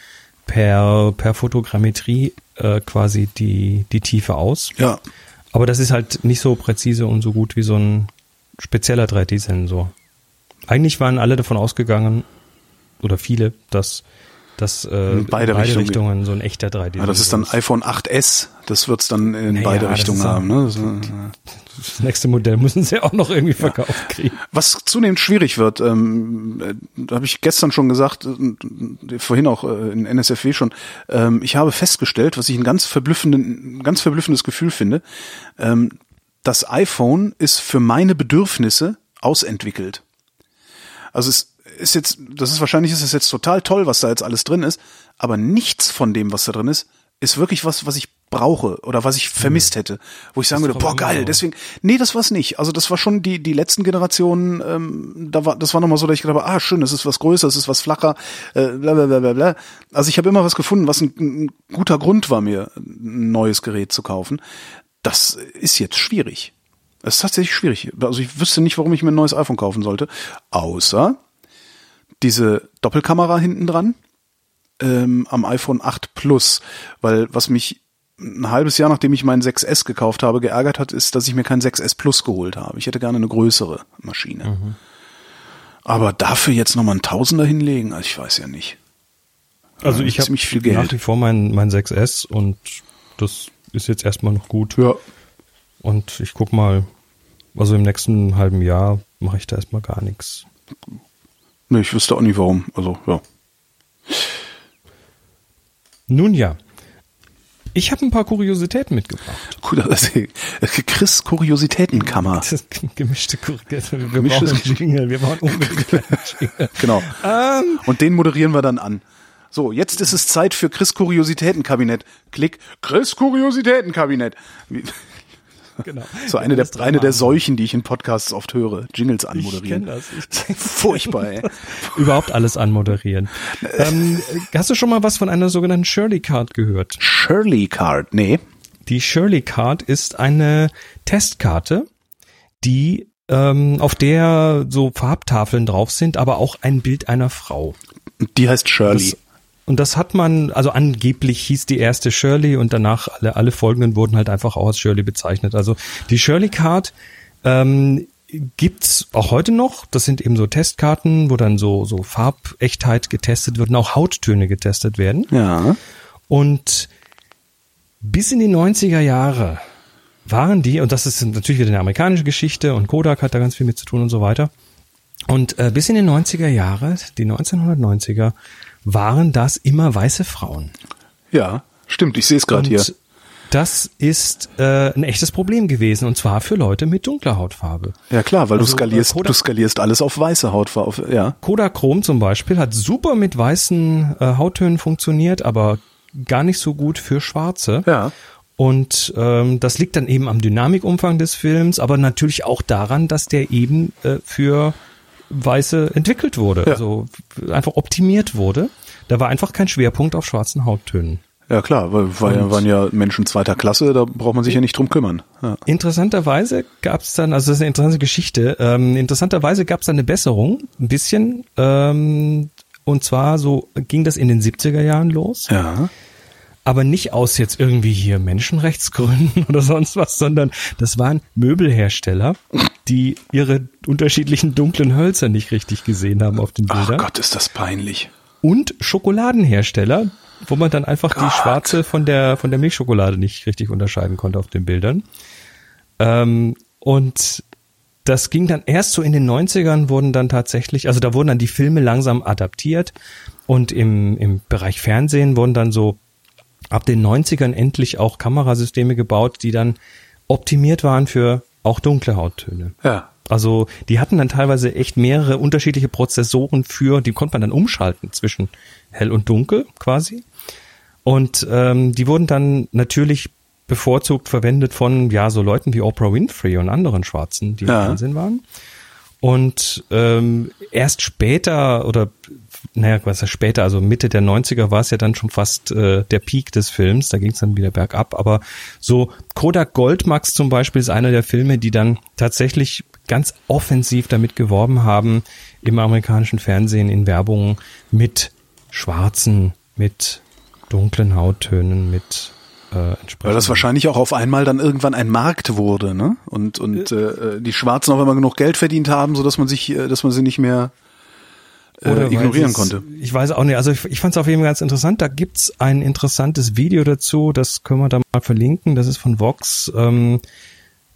per, per Fotogrammetrie äh, quasi die, die Tiefe aus. ja, Aber das ist halt nicht so präzise und so gut wie so ein spezieller 3D-Sensor. Eigentlich waren alle davon ausgegangen, oder viele, dass, dass äh, In beide Richtungen. Richtungen so ein echter 3D-Sensor ja, das ist dann iPhone 8s. Das wird's dann in Naja, beide Richtungen haben. Ne? Das, äh, Das nächste Modell müssen sie auch noch irgendwie verkauft kriegen. Was zunehmend schwierig wird, ähm, äh, da habe ich gestern schon gesagt, äh, vorhin auch äh, in NSFW schon, ähm, ich habe festgestellt, was ich ein ganz verblüffenden, ganz verblüffendes Gefühl finde, ähm, das iPhone ist für meine Bedürfnisse ausentwickelt. Also es ist jetzt, das ist wahrscheinlich ist es jetzt total toll, was da jetzt alles drin ist, aber nichts von dem, was da drin ist, ist wirklich was, was ich brauche oder was ich vermisst hätte, wo ich sagen würde, boah geil, deswegen, nee, das war's nicht. Also das war schon die die letzten Generationen, ähm, da war das war nochmal so, dass ich gedacht habe, ah schön, das ist was größer, es ist was flacher, äh, bla bla bla bla bla. Also ich habe immer was gefunden, was ein, ein guter Grund war, mir ein neues Gerät zu kaufen. Das ist jetzt schwierig. Es ist tatsächlich schwierig. Also ich wüsste nicht, warum ich mir ein neues iPhone kaufen sollte, außer diese Doppelkamera hinten dran ähm, am iPhone 8 Plus, weil was mich ein halbes Jahr nachdem ich meinen 6S gekauft habe, geärgert hat, ist, dass ich mir keinen 6S Plus geholt habe. Ich hätte gerne eine größere Maschine. Aber dafür jetzt nochmal einen Tausender hinlegen, also ich weiß ja nicht. Also ich habe nach wie vor mein, mein 6S und das ist jetzt erstmal noch gut. Ja. Und ich guck mal, also im nächsten halben Jahr mache ich da erstmal gar nichts. Nee, ich wüsste auch nicht warum. Also, ja. Nun ja, ich habe ein paar Kuriositäten mitgebracht. Gut, also, Chris Kuriositätenkammer. Das gemischte Kuriositäten. Wir Gemischtes- brauchen einen Jingle, wir brauchen unbedingt einen Jingle. Genau. Ähm, Und den moderieren wir dann an. So, jetzt ist es Zeit für Chris Kuriositätenkabinett. Klick, Chris Kuriositätenkabinett. Genau. So eine der, eine der. Seuchen, die ich in Podcasts oft höre. Jingles Ich anmoderieren. kenne das. Ich Furchtbar, ey. Überhaupt alles anmoderieren. ähm, hast du schon mal was von einer sogenannten Shirley Card gehört? Shirley Card, nee. Die Shirley Card ist eine Testkarte, die ähm, auf der so Farbtafeln drauf sind, aber auch ein Bild einer Frau. Die heißt Shirley. Das, und das hat man, also angeblich hieß die erste Shirley und danach alle, alle folgenden wurden halt einfach auch als Shirley bezeichnet. Also die Shirley Card ähm, gibt's auch heute noch. Das sind eben so Testkarten, wo dann so, so Farbechtheit getestet wird und auch Hauttöne getestet werden. Ja. Und bis in die 90er Jahre waren die, und das ist natürlich wieder eine amerikanische Geschichte und Kodak hat da ganz viel mit zu tun und so weiter. Und äh, bis in die 90er Jahre, die 1990er, waren das immer weiße Frauen. Ja, stimmt, ich sehe es gerade hier. Das ist äh, ein echtes Problem gewesen und zwar für Leute mit dunkler Hautfarbe. Ja klar, weil Also, du skalierst, äh, Kodak- du skalierst alles auf weiße Hautfarbe. Auf, ja. Kodachrom zum Beispiel hat super mit weißen äh, Hauttönen funktioniert, aber gar nicht so gut für schwarze. Ja. Und ähm, das liegt dann eben am Dynamikumfang des Films, aber natürlich auch daran, dass der eben äh, für Weiße entwickelt wurde, Ja. also einfach optimiert wurde. Da war einfach kein Schwerpunkt auf schwarzen Hauttönen. Ja klar, weil, weil Und- waren ja Menschen zweiter Klasse, da braucht man sich ja nicht drum kümmern. Ja. Interessanterweise gab es dann, also das ist eine interessante Geschichte, ähm, interessanterweise gab es dann eine Besserung, ein bisschen, ähm, und zwar so ging das in den 70er Jahren los. ja. Aber nicht aus jetzt irgendwie hier Menschenrechtsgründen oder sonst was, sondern das waren Möbelhersteller, die ihre unterschiedlichen dunklen Hölzer nicht richtig gesehen haben auf den Ach Bildern. Gott, ist das peinlich. Und Schokoladenhersteller, wo man dann einfach die Gott. schwarze von der, von der Milchschokolade nicht richtig unterscheiden konnte auf den Bildern. Ähm, und das ging dann erst so in den 90ern wurden dann tatsächlich, also da wurden dann die Filme langsam adaptiert und im, im Bereich Fernsehen wurden dann so ab den 90ern endlich auch Kamerasysteme gebaut, die dann optimiert waren für auch dunkle Hauttöne. Ja. Also die hatten dann teilweise echt mehrere unterschiedliche Prozessoren für, die konnte man dann umschalten zwischen hell und dunkel quasi. Und ähm, die wurden dann natürlich bevorzugt verwendet von ja so Leuten wie Oprah Winfrey und anderen Schwarzen, die Ja. im Fernsehen waren. Und ähm, erst später oder naja, was heißt später, also Mitte der 90er war es ja dann schon fast äh, der Peak des Films, da ging es dann wieder bergab, aber so Kodak Goldmax zum Beispiel ist einer der Filme, die dann tatsächlich ganz offensiv damit geworben haben, im amerikanischen Fernsehen in Werbungen mit schwarzen, mit dunklen Hauttönen, mit äh. Weil das wahrscheinlich auch auf einmal dann irgendwann ein Markt wurde, ne? Und und äh, die Schwarzen auf einmal genug Geld verdient haben, so dass man sich, äh, dass man sie nicht mehr äh, ignorieren konnte. Ich weiß auch nicht. Also ich, ich fand es auf jeden Fall ganz interessant. Da gibt's ein interessantes Video dazu. Das können wir da mal verlinken. Das ist von Vox ähm,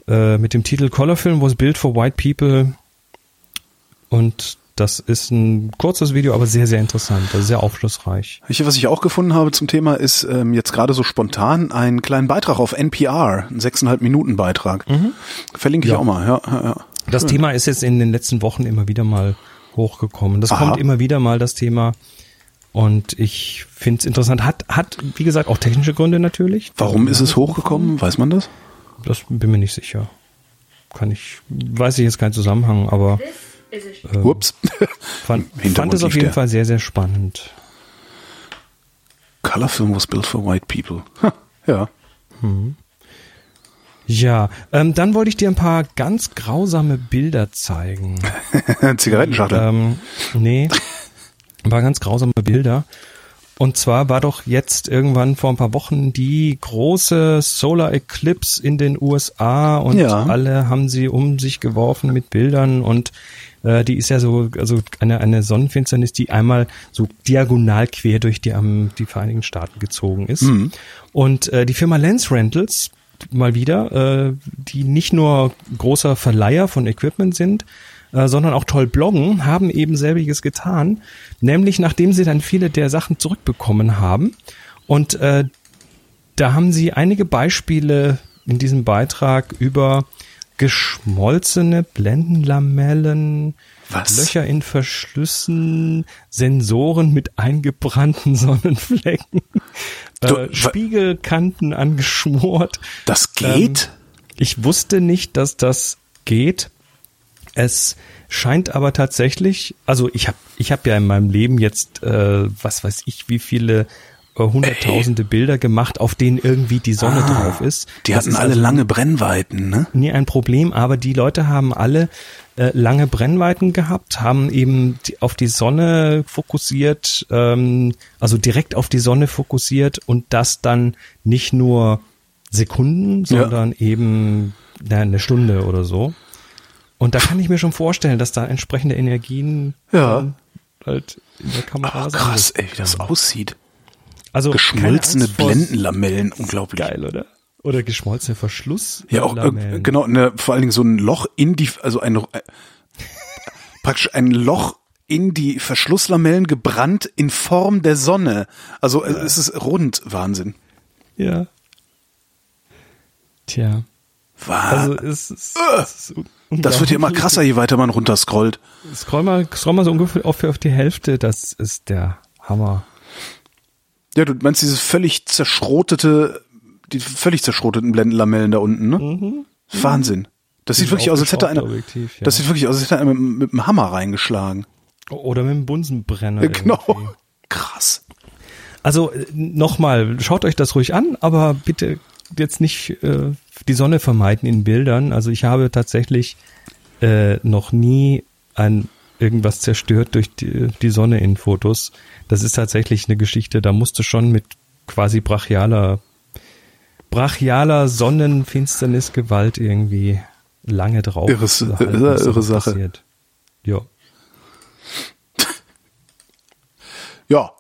äh, mit dem Titel Color Film was built for white people. Und das ist ein kurzes Video, aber sehr, sehr interessant. Also sehr aufschlussreich. Ich, was ich auch gefunden habe zum Thema ist ähm, jetzt gerade so spontan einen kleinen Beitrag auf NPR, einen sechseinhalb Minuten Beitrag. Verlinke ich Ja. auch mal. Ja, ja, ja. Das Thema ist jetzt in den letzten Wochen immer wieder mal hochgekommen. Das Aha. kommt immer wieder mal, das Thema. Und ich finde es interessant. Hat, hat, wie gesagt, auch technische Gründe natürlich. Warum ist es hochgekommen? Weiß man das? Das bin mir nicht sicher. Kann ich, weiß ich jetzt keinen Zusammenhang, aber a Ups. fand, fand es auf jeden der. Fall sehr, sehr spannend. Color film was built for white people. Ha, ja. Ja, ähm, dann wollte ich dir ein paar ganz grausame Bilder zeigen. Zigarettenschachtel. Ähm, nee, ein paar ganz grausame Bilder. Und zwar war doch jetzt irgendwann vor ein paar Wochen die große Solar Eclipse in den USA und Ja. alle haben sie um sich geworfen mit Bildern und äh, die ist ja so, also eine, eine Sonnenfinsternis, die einmal so diagonal quer durch die, am, die Vereinigten Staaten gezogen ist. Und äh, die Firma Lens Rentals, mal wieder, äh, die nicht nur großer Verleiher von Equipment sind, äh, sondern auch toll bloggen, haben eben selbiges getan, nämlich nachdem sie dann viele der Sachen zurückbekommen haben. Und äh, da haben sie einige Beispiele in diesem Beitrag über geschmolzene Blendenlamellen, Was? Löcher in Verschlüssen, Sensoren mit eingebrannten Sonnenflecken, Du, äh, Spiegelkanten angeschmort. Das geht? Ich wusste nicht, dass das geht. Es scheint aber tatsächlich, also ich habe ich hab ja in meinem Leben jetzt, äh, was weiß ich, wie viele hunderttausende Bilder gemacht, auf denen irgendwie die Sonne Ah, drauf ist. Die Das hatten ist alle also lange Brennweiten, ne? nie ein Problem, aber die Leute haben alle äh, lange Brennweiten gehabt, haben eben die, auf die Sonne fokussiert, ähm, also direkt auf die Sonne fokussiert und das dann nicht nur Sekunden, Ja. sondern eben na, eine Stunde oder so. Und da kann ich mir schon vorstellen, dass da entsprechende Energien Ja. halt in der Kamera Ah, krass, anderes- ey, wie das aussieht. Also Geschmolzene Blendenlamellen, unglaublich. Geil, oder? Oder geschmolzene Verschluss. Ja, auch, äh, Lamellen. genau, ne, vor allen Dingen so ein Loch in die, also ein, äh, praktisch ein Loch in die Verschlusslamellen gebrannt in Form der Sonne. Also äh, es ist rund, Wahnsinn. Ja. Tja. Also Wahnsinn. es ist, Äh, es ist das wird ja immer krasser, je weiter man runterscrollt. Scroll mal, scroll mal so ungefähr auf die Hälfte. Das ist der Hammer. Ja, du meinst diese völlig zerschrotete, die völlig zerschroteten Blendenlamellen da unten, ne? Wahnsinn. Das sieht wirklich aus, als hätte einer, ja. das sieht wirklich aus, als hätte einer mit, mit einem Hammer reingeschlagen. Oder mit dem Bunsenbrenner. Ja, genau. irgendwie. Krass. Also äh, nochmal, schaut euch das ruhig an, aber bitte jetzt nicht äh, die Sonne vermeiden in Bildern. Also ich habe tatsächlich äh, noch nie ein irgendwas zerstört durch die, die Sonne in Fotos. Das ist tatsächlich eine Geschichte, da musst du schon mit quasi brachialer brachialer Sonnenfinsternisgewalt irgendwie lange drauf. Irres- halten, irre- irre Sache. passiert. Ja. Ja,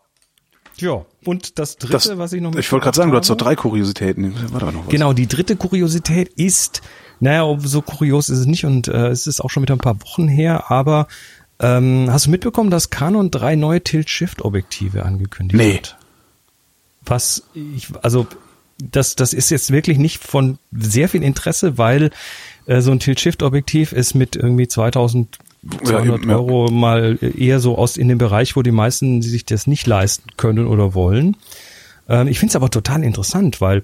Ja. Und das dritte, das, was ich noch ich wollte gerade sagen, du hast doch drei Kuriositäten. War da noch was? Genau, die dritte Kuriosität ist, naja, so kurios ist es nicht und äh, es ist auch schon wieder ein paar Wochen her, aber ähm, hast du mitbekommen, dass Canon drei neue Tilt-Shift-Objektive angekündigt Nee. hat? Was ich, also das, das ist jetzt wirklich nicht von sehr viel Interesse, weil äh, so ein Tilt-Shift-Objektiv ist mit irgendwie 2200 Ja, eben, ja. Euro mal eher so aus in dem Bereich, wo die meisten sich das nicht leisten können oder wollen. Ähm, ich finde es aber total interessant, weil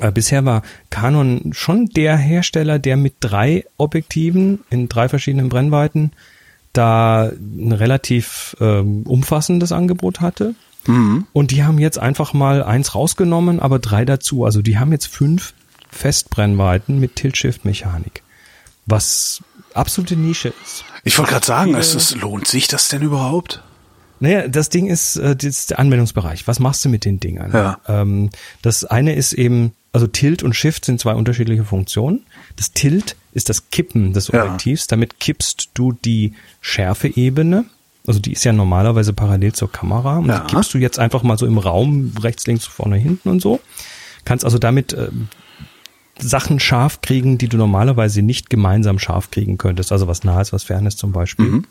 äh, bisher war Canon schon der Hersteller, der mit drei Objektiven in drei verschiedenen Brennweiten da ein relativ ähm, umfassendes Angebot hatte. Mhm. Und die haben jetzt einfach mal eins rausgenommen, aber drei dazu. Also die haben jetzt fünf Festbrennweiten mit Tilt-Shift-Mechanik. Was absolute Nische ist. Ich wollte gerade sagen, es, es lohnt sich das denn überhaupt? Naja, das Ding ist, äh, das ist der Anwendungsbereich. Was machst du mit den Dingern? Ja. Ähm, das eine ist eben, also Tilt und Shift sind zwei unterschiedliche Funktionen. Das Tilt ist das Kippen des Ja. Objektivs. Damit kippst du die Schärfeebene. Also die ist ja normalerweise parallel zur Kamera. Und Ja. die kippst du jetzt einfach mal so im Raum, rechts, links, vorne, hinten und so. Kannst also damit ähm, Sachen scharf kriegen, die du normalerweise nicht gemeinsam scharf kriegen könntest. Also was Nahes, was Fernes zum Beispiel.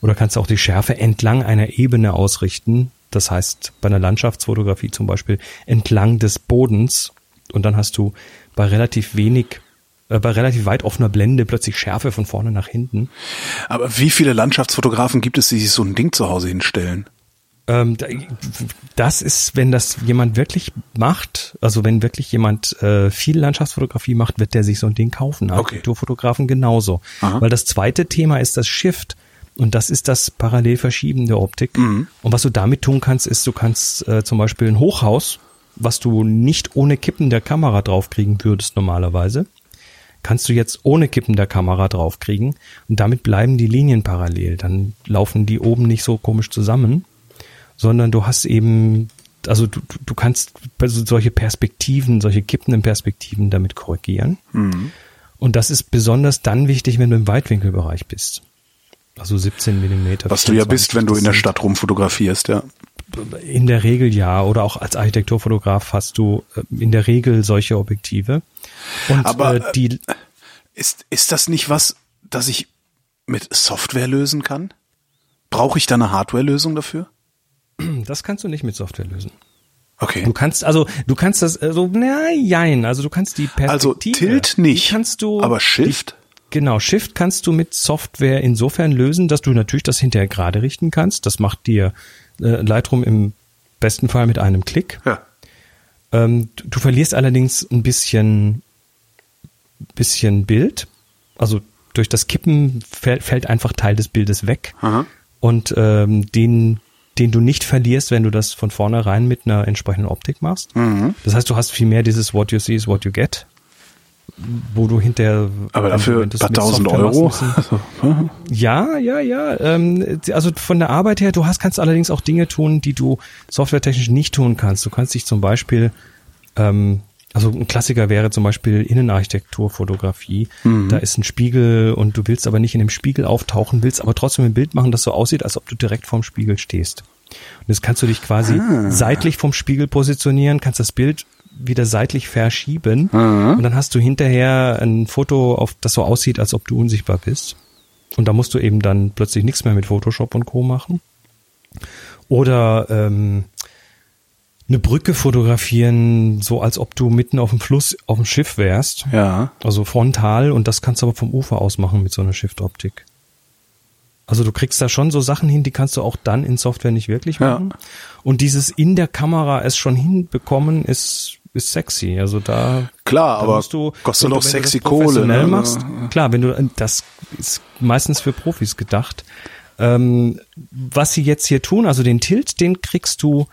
Oder kannst du auch die Schärfe entlang einer Ebene ausrichten. Das heißt, bei einer Landschaftsfotografie zum Beispiel entlang des Bodens. Und dann hast du bei relativ wenig, äh, bei relativ weit offener Blende plötzlich Schärfe von vorne nach hinten. Aber wie viele Landschaftsfotografen gibt es, die sich so ein Ding zu Hause hinstellen? Ähm, da- das ist, wenn das jemand wirklich macht, also wenn wirklich jemand äh, viel Landschaftsfotografie macht, wird der sich so ein Ding kaufen. Okay. Architekturfotografen genauso. Aha. Weil das zweite Thema ist das Shift. Und das ist das parallel Verschieben der Optik. Mhm. Und was du damit tun kannst, ist, du kannst äh, zum Beispiel ein Hochhaus, was du nicht ohne Kippen der Kamera draufkriegen würdest normalerweise, kannst du jetzt ohne Kippen der Kamera draufkriegen. Und damit bleiben die Linien parallel. Dann laufen die oben nicht so komisch zusammen, sondern du hast eben, also du, du- kannst so- solche Perspektiven, solche kippenden Perspektiven damit korrigieren. Und das ist besonders dann wichtig, wenn du im Weitwinkelbereich bist. Also 17 Millimeter. Was du ja 24, bist, wenn du in der Stadt rumfotografierst, ja. In der Regel ja. Oder auch als Architekturfotograf hast du äh, in der Regel solche Objektive. Und Aber, äh, die, Ist, ist das nicht was, das ich mit Software lösen kann? Brauche ich da eine Hardware-Lösung dafür? das kannst du nicht mit Software lösen. Okay. Du kannst also, du kannst das also, na, jein, also du kannst die Perspektive. Also Tilt nicht, kannst du, aber Shift? Die, genau, Shift kannst du mit Software insofern lösen, dass du natürlich das hinterher gerade richten kannst. Das macht dir äh, Lightroom im besten Fall mit einem Klick. Ja. Ähm, du, du verlierst allerdings ein bisschen, bisschen Bild. Also durch das Kippen fäll, fällt einfach Teil des Bildes weg. Aha. Und ähm, den, den du nicht verlierst, wenn du das von vornherein mit einer entsprechenden Optik machst. Mhm. Das heißt, du hast viel mehr dieses What you see is what you get, wo du hinterher. Aber dafür es paar tausend Euro. ein bisschen- ja, ja, ja. Ähm, also von der Arbeit her, du hast, kannst allerdings auch Dinge tun, die du softwaretechnisch nicht tun kannst. Du kannst dich zum Beispiel, ähm, also ein Klassiker wäre zum Beispiel Innenarchitekturfotografie. Da ist ein Spiegel und du willst aber nicht in dem Spiegel auftauchen, willst aber trotzdem ein Bild machen, das so aussieht, als ob du direkt vorm Spiegel stehst. Und jetzt kannst du dich quasi seitlich vom Spiegel positionieren, kannst das Bild wieder seitlich verschieben und dann hast du hinterher ein Foto, auf das so aussieht, als ob du unsichtbar bist. Und da musst du eben dann plötzlich nichts mehr mit Photoshop und Co. machen. Oder ähm, eine Brücke fotografieren, so als ob du mitten auf dem Fluss, auf dem Schiff wärst. Ja. Also frontal und das kannst du aber vom Ufer aus machen mit so einer Shift-Optik. Also du kriegst da schon so Sachen hin, die kannst du auch dann in Software nicht wirklich Ja. machen. Und dieses in der Kamera es schon hinbekommen, ist, ist sexy. Also da, Klar, da aber musst du, kostet du- das sexy Kohle. Ne? machst, klar, wenn du, das ist meistens für Profis gedacht. Ähm, was sie jetzt hier tun, also den Tilt, den kriegst du,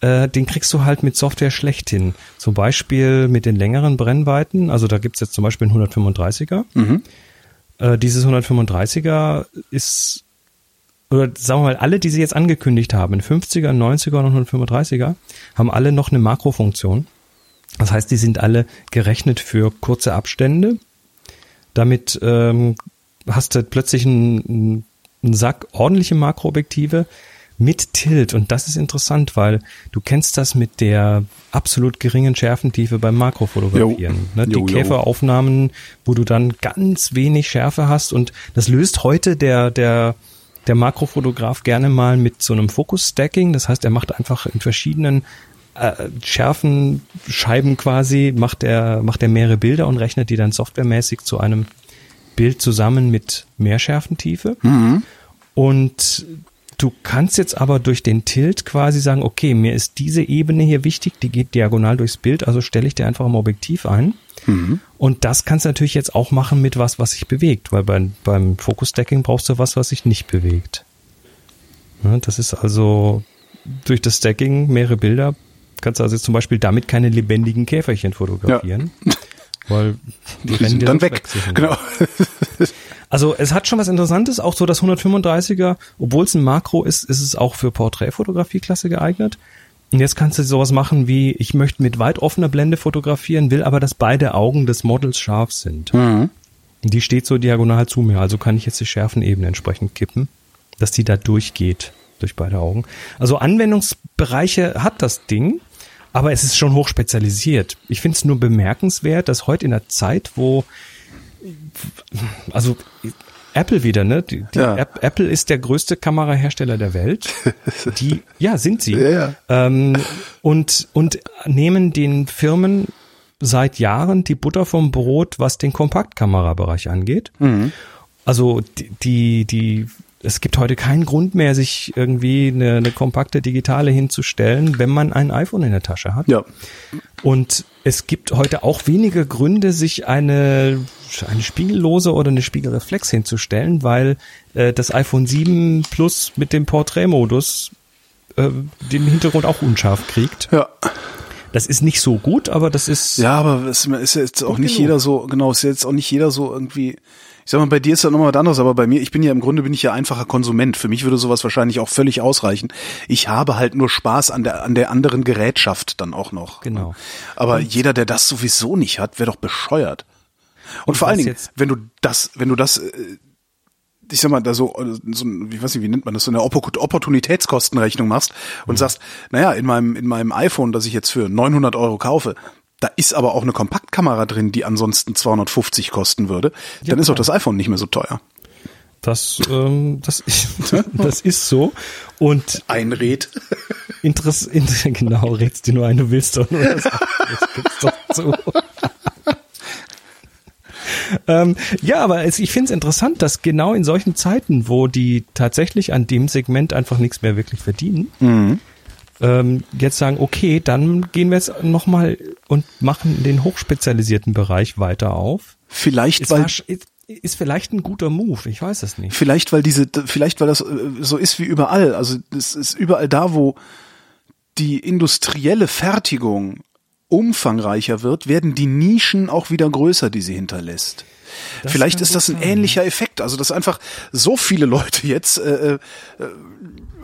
äh, den kriegst du halt mit Software schlecht hin. Zum Beispiel mit den längeren Brennweiten, also da gibt's jetzt zum Beispiel einen 135er. Äh, dieses 135er ist, oder sagen wir mal, alle, die sie jetzt angekündigt haben, ein 50er, ein 90er und ein 135er, haben alle noch eine Makrofunktion. Das heißt, die sind alle gerechnet für kurze Abstände. Damit ähm, hast du plötzlich einen, einen Sack ordentliche Makroobjektive mit Tilt. Und das ist interessant, weil du kennst das mit der absolut geringen Schärfentiefe beim Makrofotografieren. Jo. Ne? Die Jo. Käferaufnahmen, wo du dann ganz wenig Schärfe hast. Und das löst heute der, der, der Makrofotograf gerne mal mit so einem Fokus-Stacking. Das heißt, er macht einfach in verschiedenen äh, schärfen Scheiben quasi, macht er, macht er mehrere Bilder und rechnet die dann softwaremäßig zu einem Bild zusammen mit mehr Schärfentiefe. Und du kannst jetzt aber durch den Tilt quasi sagen, okay, mir ist diese Ebene hier wichtig, die geht diagonal durchs Bild, also stelle ich dir einfach im Objektiv ein. Und das kannst du natürlich jetzt auch machen mit was, was sich bewegt, weil beim, beim Focus-Stacking brauchst du was, was sich nicht bewegt. Ne, das ist also durch das Stacking mehrere Bilder, kannst du also jetzt zum Beispiel damit keine lebendigen Käferchen fotografieren. Weil die Die rennen dann weg. sicher. Genau. Also es hat schon was Interessantes, auch so das 135er, obwohl es ein Makro ist, ist es auch für Porträtfotografie-Klasse geeignet. Und jetzt kannst du sowas machen wie, ich möchte mit weit offener Blende fotografieren, will aber, dass beide Augen des Models scharf sind. Mhm. Die steht so diagonal zu mir, also kann ich jetzt die Schärfenebene entsprechend kippen, dass die da durchgeht, durch beide Augen. Also Anwendungsbereiche hat das Ding, aber es ist schon hoch spezialisiert. Ich finde es nur bemerkenswert, dass heute in der Zeit, wo also Apple wieder, ne? Die, die Ja. App, Apple ist der größte Kamerahersteller der Welt. Die, ja, sind sie. Ja, ja. Ähm, und, und nehmen den Firmen seit Jahren die Butter vom Brot, was den Kompaktkamerabereich angeht. Mhm. Also die, die, die, es gibt heute keinen Grund mehr, sich irgendwie eine, eine kompakte digitale hinzustellen, wenn man ein iPhone in der Tasche hat. Ja. Und es gibt heute auch wenige Gründe, sich eine, eine spiegellose oder eine Spiegelreflex hinzustellen, weil äh, das iPhone 7 Plus mit dem Porträtmodus äh, den Hintergrund auch unscharf kriegt. Ja. Das ist nicht so gut, aber das ist Ja, aber es ist jetzt auch nicht genug. jeder so, genau, ist jetzt auch nicht jeder so irgendwie, ich sag mal, bei dir ist das nochmal was anderes, aber bei mir, ich bin ja im Grunde bin ich ja einfacher Konsument. Für mich würde sowas wahrscheinlich auch völlig ausreichen. Ich habe halt nur Spaß an der, an der anderen Gerätschaft dann auch noch. Genau. Aber jeder, der das sowieso nicht hat, wäre doch bescheuert. Und, vor was allen Dingen, wenn du das, wenn du das, äh, ich sag mal, da so, so ein, wie weiß ich, wie nennt man das, so eine Oppor- Opportunitätskostenrechnung machst und sagst, naja, in meinem, in meinem iPhone, das ich jetzt für 900 Euro kaufe, da ist aber auch eine Kompaktkamera drin, die ansonsten 250 kosten würde, dann ist auch das iPhone nicht mehr so teuer. das, ähm, das, ist, das ist so. Und Einred. Interess inter genau, redst dir nur ein, du willst doch nur das, das gibt's doch so. ähm, ja, aber es, ich finde es interessant, dass genau in solchen Zeiten, wo die tatsächlich an dem Segment einfach nichts mehr wirklich verdienen, ähm, jetzt sagen, okay, dann gehen wir jetzt nochmal und machen den hochspezialisierten Bereich weiter auf. Vielleicht, Es weil, war, ist vielleicht ein guter Move, ich weiß es nicht. Vielleicht, weil diese, vielleicht, weil das äh, so ist wie überall. Also es ist überall da, wo die industrielle Fertigung umfangreicher wird, werden die Nischen auch wieder größer, die sie hinterlässt. Das Vielleicht ist das ein sein, ähnlicher Effekt. Also, dass einfach so viele Leute jetzt äh, äh,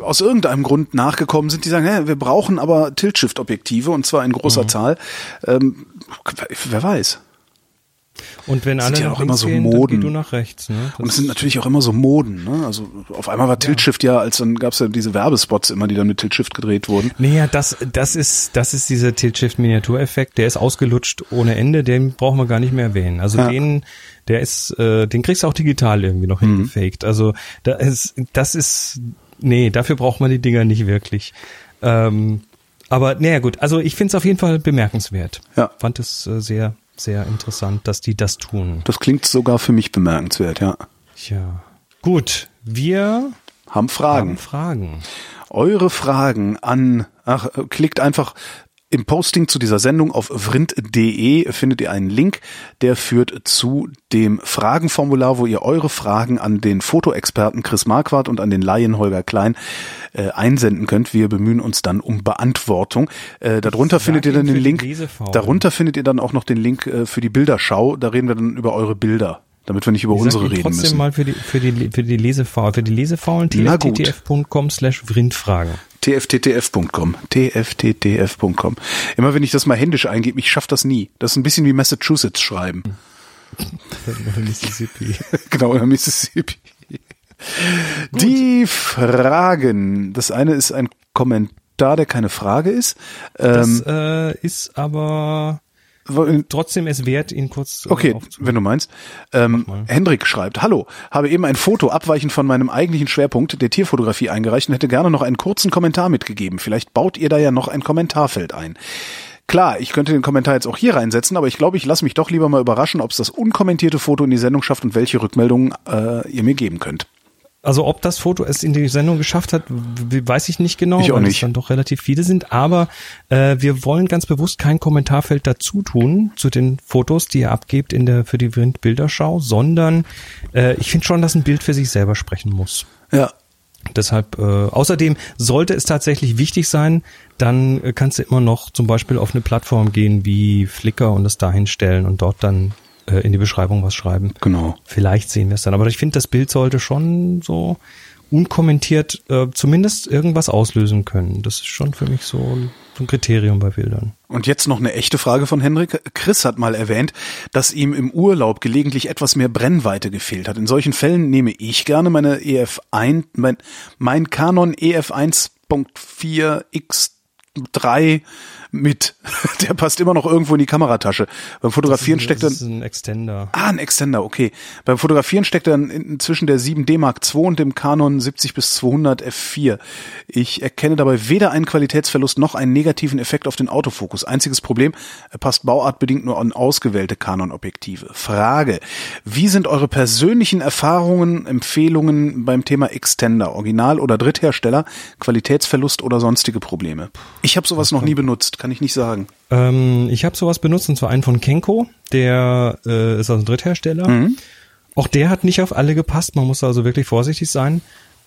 aus irgendeinem Grund nachgekommen sind, die sagen, hä, wir brauchen aber Tilt-Shift-Objektive und zwar in Mhm. großer Zahl. Ähm, wer weiß. Und wenn sind alle ja nach auch immer so gehen, Moden. du nach rechts. Ne? Und es sind natürlich auch immer so Moden. Ne? Also auf einmal war Tilt-Shift ja, als dann gab's ja diese Werbespots immer, die dann mit Tilt-Shift gedreht wurden. Naja, das, das ist, das ist dieser Tilt-Shift-Miniatureffekt, der ist ausgelutscht ohne Ende, den brauchen wir gar nicht mehr erwähnen. Also Ja. den, der ist, äh, den kriegst du auch digital irgendwie noch Mhm. hingefaked. Also da ist, das ist, nee, dafür braucht man die Dinger nicht wirklich. Ähm, aber naja gut, also ich finde es auf jeden Fall bemerkenswert. Ja. Fand es äh, sehr, sehr interessant, dass die das tun. Das klingt sogar für mich bemerkenswert, ja. Tja. Gut, wir Haben Fragen. haben Fragen. Eure Fragen an, ach, klickt einfach im Posting zu dieser Sendung auf vrind.de findet ihr einen Link, der führt zu dem Fragenformular, wo ihr eure Fragen an den Fotoexperten Chris Marquardt und an den Laien Holger Klein äh, einsenden könnt. Wir bemühen uns dann um Beantwortung. Äh, darunter findet ihr dann den Link. Darunter findet ihr dann auch noch den Link äh, für die Bilderschau. Da reden wir dann über eure Bilder, damit wir nicht über Ich unsere reden trotzdem müssen. mal für die, für die, für die Lesefaulen, für die Lesefaulen, Na tfttf.com. tfttf.com. Immer wenn ich das mal händisch eingebe, ich schaff das nie. Das ist ein bisschen wie Massachusetts schreiben. Mississippi. genau, in Mississippi. Die Fragen. Das eine ist ein Kommentar, der keine Frage ist. Das Ähm, äh, ist aber trotzdem es wert, ihn kurz äh, Okay, wenn du meinst. Ähm. Hendrik schreibt, hallo, habe eben ein Foto abweichend von meinem eigentlichen Schwerpunkt der Tierfotografie eingereicht und hätte gerne noch einen kurzen Kommentar mitgegeben. Vielleicht baut ihr da ja noch ein Kommentarfeld ein. Klar, ich könnte den Kommentar jetzt auch hier reinsetzen, aber ich glaube, ich lasse mich doch lieber mal überraschen, ob es das unkommentierte Foto in die Sendung schafft und welche Rückmeldungen äh, ihr mir geben könnt. Also ob das Foto es in die Sendung geschafft hat, weiß ich nicht genau, Ich auch weil nicht. es dann doch relativ viele sind. Aber äh, wir wollen ganz bewusst kein Kommentarfeld dazu tun zu den Fotos, die ihr abgebt in der für die Bilderschau, sondern äh, ich finde schon, dass ein Bild für sich selber sprechen muss. Ja, Deshalb, äh, außerdem sollte es tatsächlich wichtig sein, dann äh, kannst du immer noch zum Beispiel auf eine Plattform gehen wie Flickr und es dahin stellen und dort dann äh, in die Beschreibung was schreiben. genau. Vielleicht sehen wir es dann. Aber ich finde, das Bild sollte schon so unkommentiert äh, zumindest irgendwas auslösen können. Das ist schon für mich so ein, so ein Kriterium bei Bildern. Und jetzt noch eine echte Frage von Henrik. Chris hat mal erwähnt, dass ihm im Urlaub gelegentlich etwas mehr Brennweite gefehlt hat. In solchen Fällen nehme ich gerne meine EF1, mein, mein Canon E EF 1.4 X3 mit. Der passt immer noch irgendwo in die Kameratasche. Beim Fotografieren steckt das dann ist ein Extender. Ah, ein Extender, okay. Beim Fotografieren steckt er in- inzwischen der 7D Mark II und dem Canon 70 bis 200 F4. Ich erkenne dabei weder einen Qualitätsverlust noch einen negativen Effekt auf den Autofokus. Einziges Problem, er passt bauartbedingt nur an ausgewählte Canon-Objektive. Frage, wie sind eure persönlichen Erfahrungen, Empfehlungen beim Thema Extender? Original oder Dritthersteller, Qualitätsverlust oder sonstige Probleme? Ich habe sowas noch nie benutzt, kann ich nicht sagen. Ähm, ich habe sowas benutzt und zwar einen von Kenko, der äh, ist also ein Dritthersteller. Mhm. Auch der hat nicht auf alle gepasst, man muss also wirklich vorsichtig sein.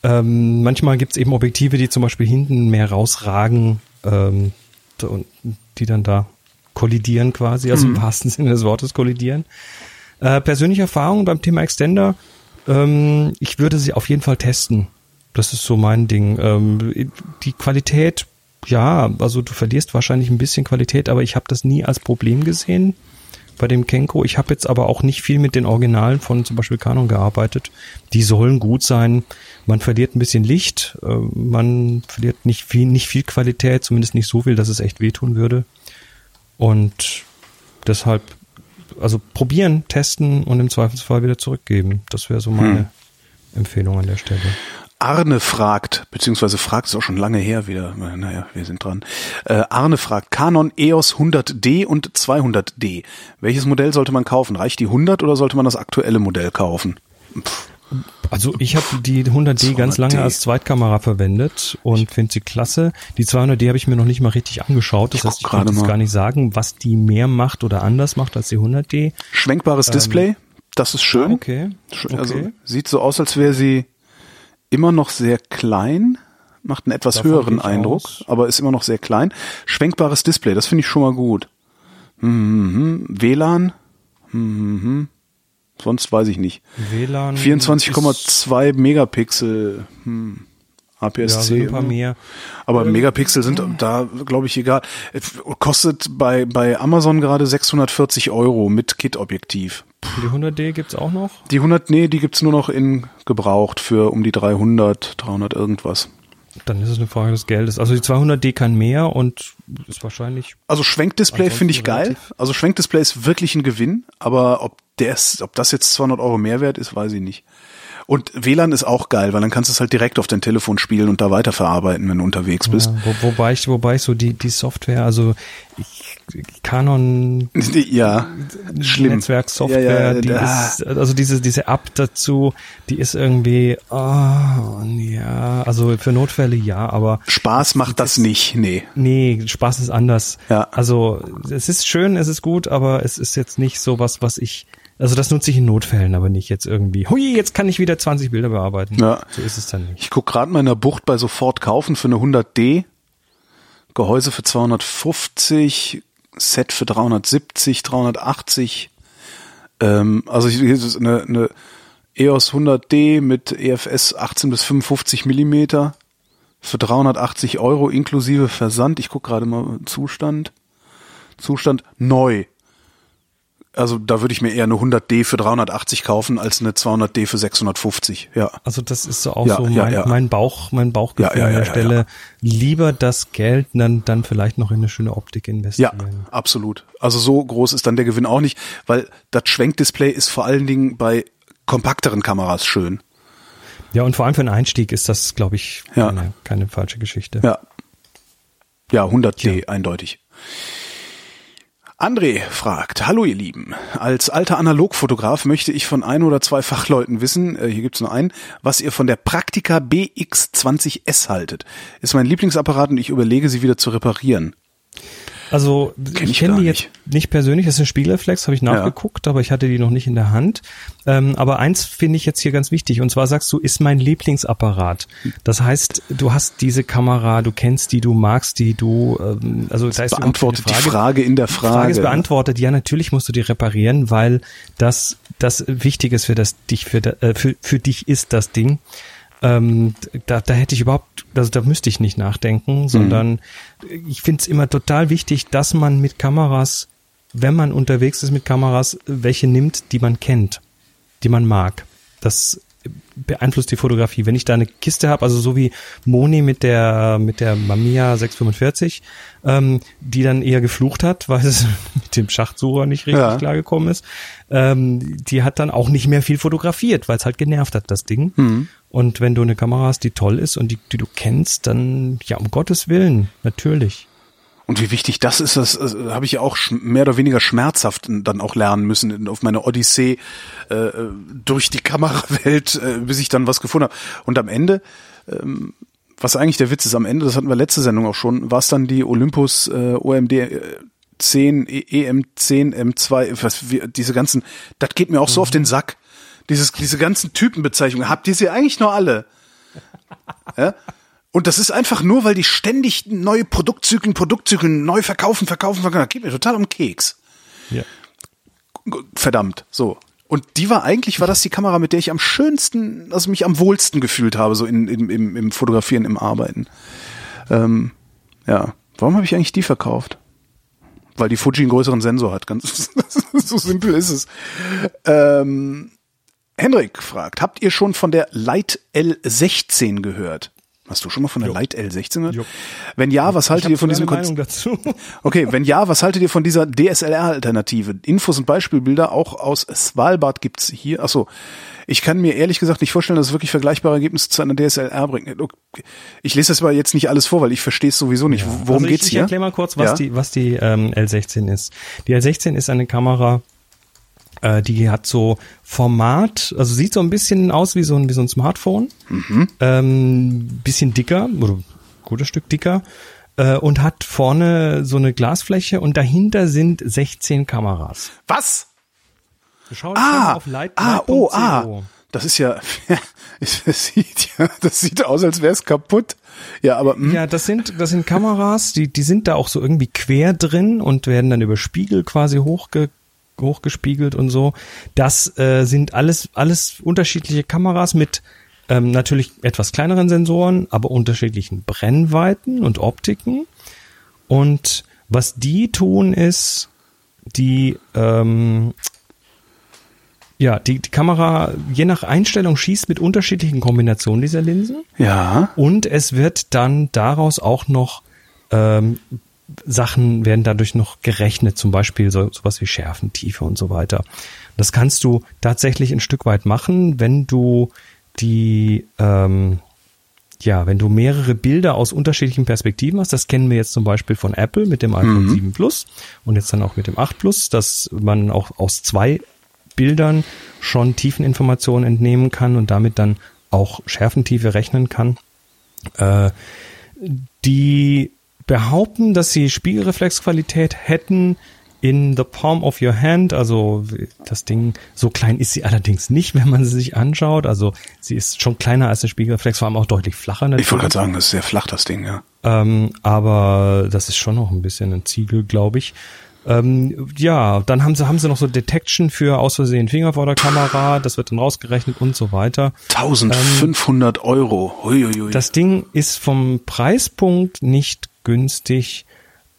Ähm, manchmal gibt's eben Objektive, die zum Beispiel hinten mehr rausragen, ähm, und die dann da kollidieren quasi, also Mhm. im wahrsten Sinne des Wortes kollidieren. Äh, persönliche Erfahrung beim Thema Extender, ähm, ich würde sie auf jeden Fall testen. Das ist so mein Ding. Ähm, die Qualität, ja, also du verlierst wahrscheinlich ein bisschen Qualität, aber ich habe das nie als Problem gesehen bei dem Kenko. Ich habe jetzt aber auch nicht viel mit den Originalen von zum Beispiel Canon gearbeitet. Die sollen gut sein. Man verliert ein bisschen Licht, äh, man verliert nicht viel, nicht viel Qualität, zumindest nicht so viel, dass es echt wehtun würde. Und deshalb, also probieren, testen und im Zweifelsfall wieder zurückgeben. Das wäre so meine Hm. Empfehlung an der Stelle. Arne fragt, beziehungsweise fragt es auch schon lange her wieder, naja, wir sind dran. Äh, Arne fragt, Canon EOS 100D und 200D. Welches Modell sollte man kaufen? Reicht die 100 oder sollte man das aktuelle Modell kaufen? Pff, Also ich habe die 100D ganz 200D. lange als Zweitkamera verwendet und finde sie klasse. Die 200D habe ich mir noch nicht mal richtig angeschaut. Das Ich heißt, ich kann jetzt gar nicht sagen, was die mehr macht oder anders macht als die 100D. Schwenkbares Display? Das ist schön. Okay. Schön, Also okay. sieht so aus, als wäre sie immer noch sehr klein, macht einen etwas Davon höheren Eindruck, aus. aber ist immer noch sehr klein. Schwenkbares Display, das finde ich schon mal gut. Mhm. WLAN, mhm. sonst weiß ich nicht. WLAN. ist- 24,2 Megapixel, hm. Ja, APS-C. ein paar mehr. aber Megapixel sind da, glaube ich, egal. Kostet bei, bei Amazon gerade 640 Euro mit Kit-Objektiv. Die 100D gibt's auch noch. Die 100, nee, die gibt's nur noch in gebraucht für um die 300, 300 irgendwas. Dann ist es eine Frage des Geldes. Also die 200D kann mehr und ist wahrscheinlich Also Schwenkdisplay finde ich geil. Also Schwenkdisplay ist wirklich ein Gewinn, aber ob das, ob das jetzt 200 Euro mehr wert ist, weiß ich nicht. Und WLAN ist auch geil, weil dann kannst du es halt direkt auf dein Telefon spielen und da weiterverarbeiten, wenn du unterwegs bist. Ja, wo, wobei ich, wobei ich so die, die Software, also ich, Canon Ja, schlimm. Netzwerksoftware, Ja, ja, die da- ist, also diese, diese App dazu, die ist irgendwie, oh, ja, also für Notfälle ja, aber Spaß macht das nicht, nee. nee, Spaß ist anders. Ja. Also es ist schön, es ist gut, aber es ist jetzt nicht so was, was ich, also das nutze ich in Notfällen, aber nicht jetzt irgendwie, hui, jetzt kann ich wieder 20 Bilder bearbeiten. Ja. So ist es dann nicht. Ich guck gerade mal in der Bucht bei Sofort kaufen für eine 100D. Gehäuse für 250, Set für 370, 380. Ähm, also hier ist eine, eine EOS 100D mit EFS 18 bis 55 Millimeter für 380 Euro inklusive Versand. Ich guck gerade mal Zustand. Zustand neu. Also da würde ich mir eher eine 100D für 380 kaufen als eine 200D für 650. Ja. Also das ist so auch Ja, so ja, mein, ja. mein Bauch, mein Bauchgefühl Ja, ja, an der ja, ja, Stelle. ja. Lieber das Geld dann, dann vielleicht noch in eine schöne Optik Ja, investieren. absolut. Also so groß ist dann der Gewinn auch nicht, weil das Schwenkdisplay ist vor allen Dingen bei kompakteren Kameras schön. Ja, und vor allem für einen Einstieg ist das, glaube ich, Ja. keine, keine falsche Geschichte. Ja. Ja, 100D eindeutig. André fragt, hallo ihr Lieben, als alter Analogfotograf möchte ich von ein oder zwei Fachleuten wissen, äh, hier gibt's nur einen, was ihr von der Praktika BX20S haltet. Ist mein Lieblingsapparat und ich überlege, sie wieder zu reparieren. Also Kenn ich kenne die jetzt nicht persönlich, das ist eine Spiegelreflex, habe ich nachgeguckt, aber ich hatte die noch nicht in der Hand. Ähm, aber eins finde ich jetzt hier ganz wichtig, und zwar sagst du, ist mein Lieblingsapparat. Das heißt, du hast diese Kamera, du kennst die, du magst die, du, ähm, also da ist überhaupt Beantwortet keine die Frage in der Die Frage ist Frage. beantwortet. Ja, natürlich musst du die reparieren, weil das das wichtig ist für das dich für äh, für, für dich ist das Ding. Ähm, da, da hätte ich überhaupt, also da müsste ich nicht nachdenken, sondern ich finde es immer total wichtig, dass man mit Kameras, wenn man unterwegs ist mit Kameras, welche nimmt, die man kennt, die man mag. Das beeinflusst die Fotografie. Wenn ich da eine Kiste habe, also so wie Moni mit der mit der Mamiya 645, ähm, die dann eher geflucht hat, weil es mit dem Schachtsucher nicht richtig Ja. klargekommen ist, ähm, die hat dann auch nicht mehr viel fotografiert, weil es halt genervt hat, das Ding. Mhm. Und wenn du eine Kamera hast, die toll ist und die, die du kennst, dann ja, um Gottes Willen, natürlich. Und wie wichtig das ist, das äh, habe ich ja auch mehr oder weniger schmerzhaft dann auch lernen müssen auf meiner Odyssee äh, äh, durch die Kamerawelt, äh, bis ich dann was gefunden habe. Und am Ende, ähm, was eigentlich der Witz ist, am Ende, das hatten wir letzte Sendung auch schon, war es dann die Olympus äh, OMD äh, 10, E- EM10, M2, was, wie, diese ganzen, das geht mir auch so auf den Sack. Dieses, diese ganzen Typenbezeichnungen, habt ihr sie eigentlich noch alle? Ja? Und das ist einfach nur, weil die ständig neue Produktzyklen, Produktzyklen neu verkaufen, verkaufen, verkaufen. Das geht mir total um Keks. Ja. Verdammt, so. Und die war eigentlich, war das die Kamera, mit der ich am schönsten, also mich am wohlsten gefühlt habe, so in, in, im, im Fotografieren, im Arbeiten. Ähm, ja. Warum habe ich eigentlich die verkauft? Weil die Fuji einen größeren Sensor hat. Ganz so simpel ist es. Ähm, Henrik fragt, habt ihr schon von der Light L16 gehört? Hast du schon mal von der Light L16 gehört? Jo. Wenn ja, was haltet ihr von diesem Meinung Konzept? dazu? Okay, wenn ja, was haltet ihr von dieser DSLR-Alternative? Infos und Beispielbilder auch aus Svalbard gibt's hier. Achso, ich kann mir ehrlich gesagt nicht vorstellen, dass es wirklich vergleichbare Ergebnisse zu einer DSLR bringt. Ich lese das aber jetzt nicht alles vor, weil ich verstehe es sowieso nicht. Worum also ich, geht's ich hier? erkläre mal kurz, was Ja? die, was die ähm, L16 ist. Die L16 ist eine Kamera, äh, die hat so Format, also sieht so ein bisschen aus wie so ein, wie so ein Smartphone, Mhm. ähm, bisschen dicker oder gutes Stück dicker äh, und hat vorne so eine Glasfläche und dahinter sind 16 Kameras. Was? Schau Ah, auf light, ah, oh, ah. Das ist ja, das sieht ja, das sieht aus, als wäre es kaputt. Ja, aber hm, Ja, das sind, das sind Kameras, die, die sind da auch so irgendwie quer drin und werden dann über Spiegel quasi hochge, hochgespiegelt und so. Das äh, sind alles, alles unterschiedliche Kameras mit ähm, natürlich etwas kleineren Sensoren, aber unterschiedlichen Brennweiten und Optiken. Und was die tun ist, die ähm, ja, die, die Kamera je nach Einstellung schießt mit unterschiedlichen Kombinationen dieser Linsen. ja, Und es wird dann daraus auch noch ähm, Sachen werden dadurch noch gerechnet, zum Beispiel so, sowas wie Schärfentiefe und so weiter. Das kannst du tatsächlich ein Stück weit machen, wenn du die ähm, ja, wenn du mehrere Bilder aus unterschiedlichen Perspektiven hast, das kennen wir jetzt zum Beispiel von Apple mit dem iPhone 7 Plus und jetzt dann auch mit dem 8 Plus, dass man auch aus zwei Bildern schon Tiefeninformationen entnehmen kann und damit dann auch Schärfentiefe rechnen kann. Äh, die behaupten, dass sie Spiegelreflexqualität hätten in the palm of your hand. Also das Ding, so klein ist sie allerdings nicht, wenn man sie sich anschaut. Also sie ist schon kleiner als der Spiegelreflex, vor allem auch deutlich flacher. ich natürlich. wollte gerade sagen, das ist sehr flach, das Ding, ja. Ähm, aber das ist schon noch ein bisschen ein Ziegel, glaube ich. Ähm, ja, dann haben sie, haben sie noch so Detection für aus Versehen Finger vor der Kamera, das wird dann rausgerechnet und so weiter. 1500 Euro. Huiuiui. Das Ding ist vom Preispunkt nicht günstig,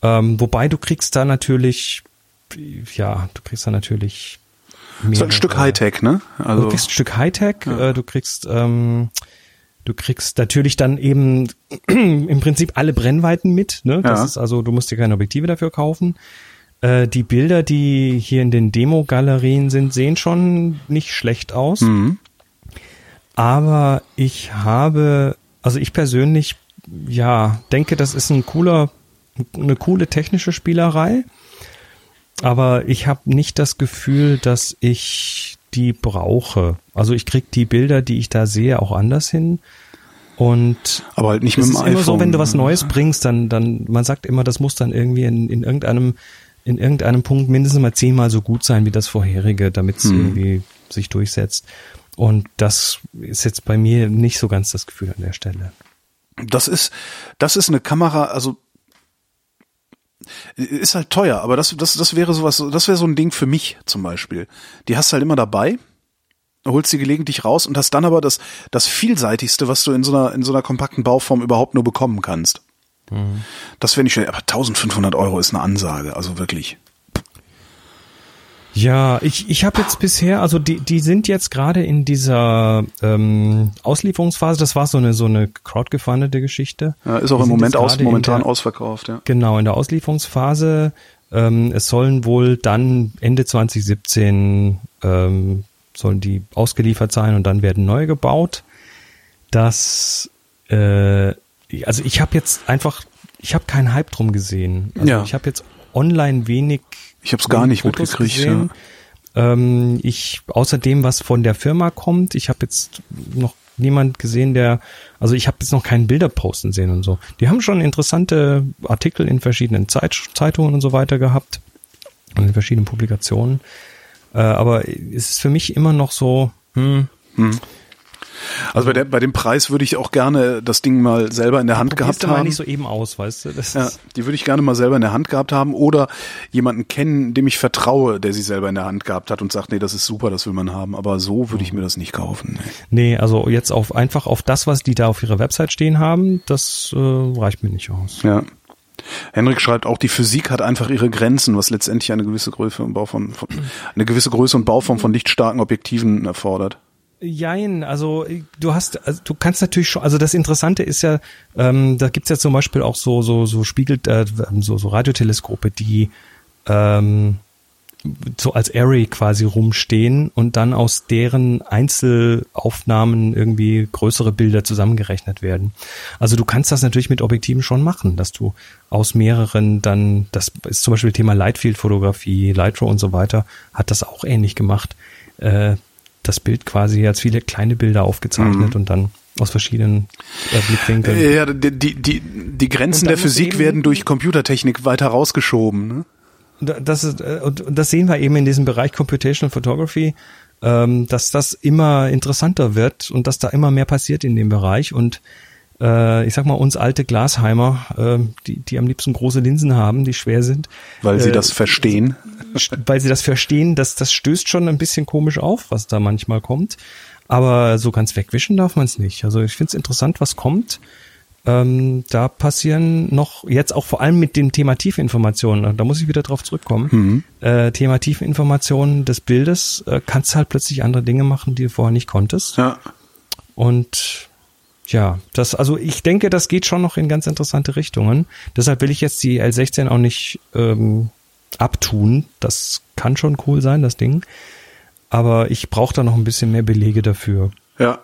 ähm, wobei du kriegst da natürlich, ja, du kriegst da natürlich so ein Stück mehrere- Hightech, ne? Du Also, kriegst ein Stück Hightech, äh, du kriegst, ähm, du kriegst natürlich dann eben im Prinzip alle Brennweiten mit. Ne? Das Ja. ist also, du musst dir keine Objektive dafür kaufen. Äh, die Bilder, die hier in den Demo-Galerien sind, sehen schon nicht schlecht aus. mhm. Aber ich habe, also ich persönlich, ja, denke, das ist ein cooler, eine coole technische Spielerei. Aber ich habe nicht das Gefühl, dass ich die brauche. Also ich krieg die Bilder, die ich da sehe, auch anders hin. Und aber halt nicht mit ist dem iPhone. immer so, wenn du was Neues bringst, dann, dann, man sagt immer, das muss dann irgendwie in, in irgendeinem, in irgendeinem Punkt mindestens mal zehnmal so gut sein wie das vorherige, damit es irgendwie sich durchsetzt. Und das ist jetzt bei mir nicht so ganz das Gefühl an der Stelle. Das ist, das ist eine Kamera, also ist halt teuer, aber das, das, das wäre sowas, das wäre so ein Ding für mich zum Beispiel. Die hast du halt immer dabei, holst sie gelegentlich raus und hast dann aber das, das vielseitigste, was du in so einer, in so einer kompakten Bauform überhaupt nur bekommen kannst. Das wäre nicht schön, aber 1500 Euro ist eine Ansage, also wirklich. Ja, ich, ich habe jetzt bisher, also die, die sind jetzt gerade in dieser ähm, Auslieferungsphase, das war so eine so eine crowdgefundete Geschichte. Ja, ist auch Die im Moment aus, momentan der- ausverkauft, ja. Genau, in der Auslieferungsphase. Ähm, es sollen wohl dann Ende 2017 ähm, sollen die ausgeliefert sein und dann werden neue gebaut. Das, äh, also ich habe jetzt einfach, ich habe keinen Hype drum gesehen. Also Ja. Ich habe jetzt online wenig. Ich hab's gar nicht Fotos mitgekriegt, gesehen. Ähm, ich außerdem was von der Firma kommt. Ich habe jetzt noch niemand gesehen, der, also ich habe jetzt noch keinen Bilder posten sehen und so. Die haben schon interessante Artikel in verschiedenen Zeit, Zeitungen und so weiter gehabt und in verschiedenen Publikationen. Äh, aber es ist für mich immer noch so, hm, Also bei, der, bei dem Preis würde ich auch gerne das Ding mal selber in der Hand gehabt dir mal haben. nicht so eben aus, weißt du? Das Ja, die würde ich gerne mal selber in der Hand gehabt haben oder jemanden kennen, dem ich vertraue, der sie selber in der Hand gehabt hat und sagt, nee, das ist super, das will man haben. Aber so würde ich mir das nicht kaufen. Nee. nee, also jetzt auf einfach auf das, was die da auf ihrer Website stehen haben, das äh, reicht mir nicht aus. Ja. Henrik schreibt auch, die Physik hat einfach ihre Grenzen, was letztendlich eine gewisse Größe und Bauform von, eine gewisse Größe und Bauform von lichtstarken Objektiven erfordert. Jein, also du hast, also du kannst natürlich schon, also das Interessante ist ja, ähm, da gibt's ja zum Beispiel auch so so so spiegelt äh, so so Radioteleskope, die ähm, so als Array quasi rumstehen und dann aus deren Einzelaufnahmen irgendwie größere Bilder zusammengerechnet werden. Also du kannst das natürlich mit Objektiven schon machen, dass du aus mehreren dann, das ist zum Beispiel Thema Lightfield-Fotografie, Lightrow und so weiter, hat das auch ähnlich gemacht. Äh, das Bild quasi als viele kleine Bilder aufgezeichnet und dann aus verschiedenen äh, Blickwinkeln. Ja, die, die, die, Grenzen der Physik eben- werden durch Computertechnik weiter rausgeschoben. Ne? das ist, äh, und das sehen wir eben in diesem Bereich Computational Photography, ähm, dass das immer interessanter wird und dass da immer mehr passiert in dem Bereich und äh, ich sag mal, uns alte Glasheimer, äh, die, die am liebsten große Linsen haben, die schwer sind. Weil sie äh, das verstehen. Weil sie das verstehen, dass das stößt schon ein bisschen komisch auf, was da manchmal kommt. Aber so ganz wegwischen darf man es nicht. Also ich finde es interessant, was kommt. Ähm, da passieren noch jetzt auch vor allem mit dem Thema Tiefinformationen, da muss ich wieder drauf zurückkommen. Mhm. Äh, Thema Tiefinformationen des Bildes äh, kannst du halt plötzlich andere Dinge machen, die du vorher nicht konntest. Ja. Und ja, das, also ich denke, das geht schon noch in ganz interessante Richtungen. Deshalb will ich jetzt die L16 auch nicht ähm, abtun. Das kann schon cool sein, das Ding. Aber ich brauche da noch ein bisschen mehr Belege dafür. Ja.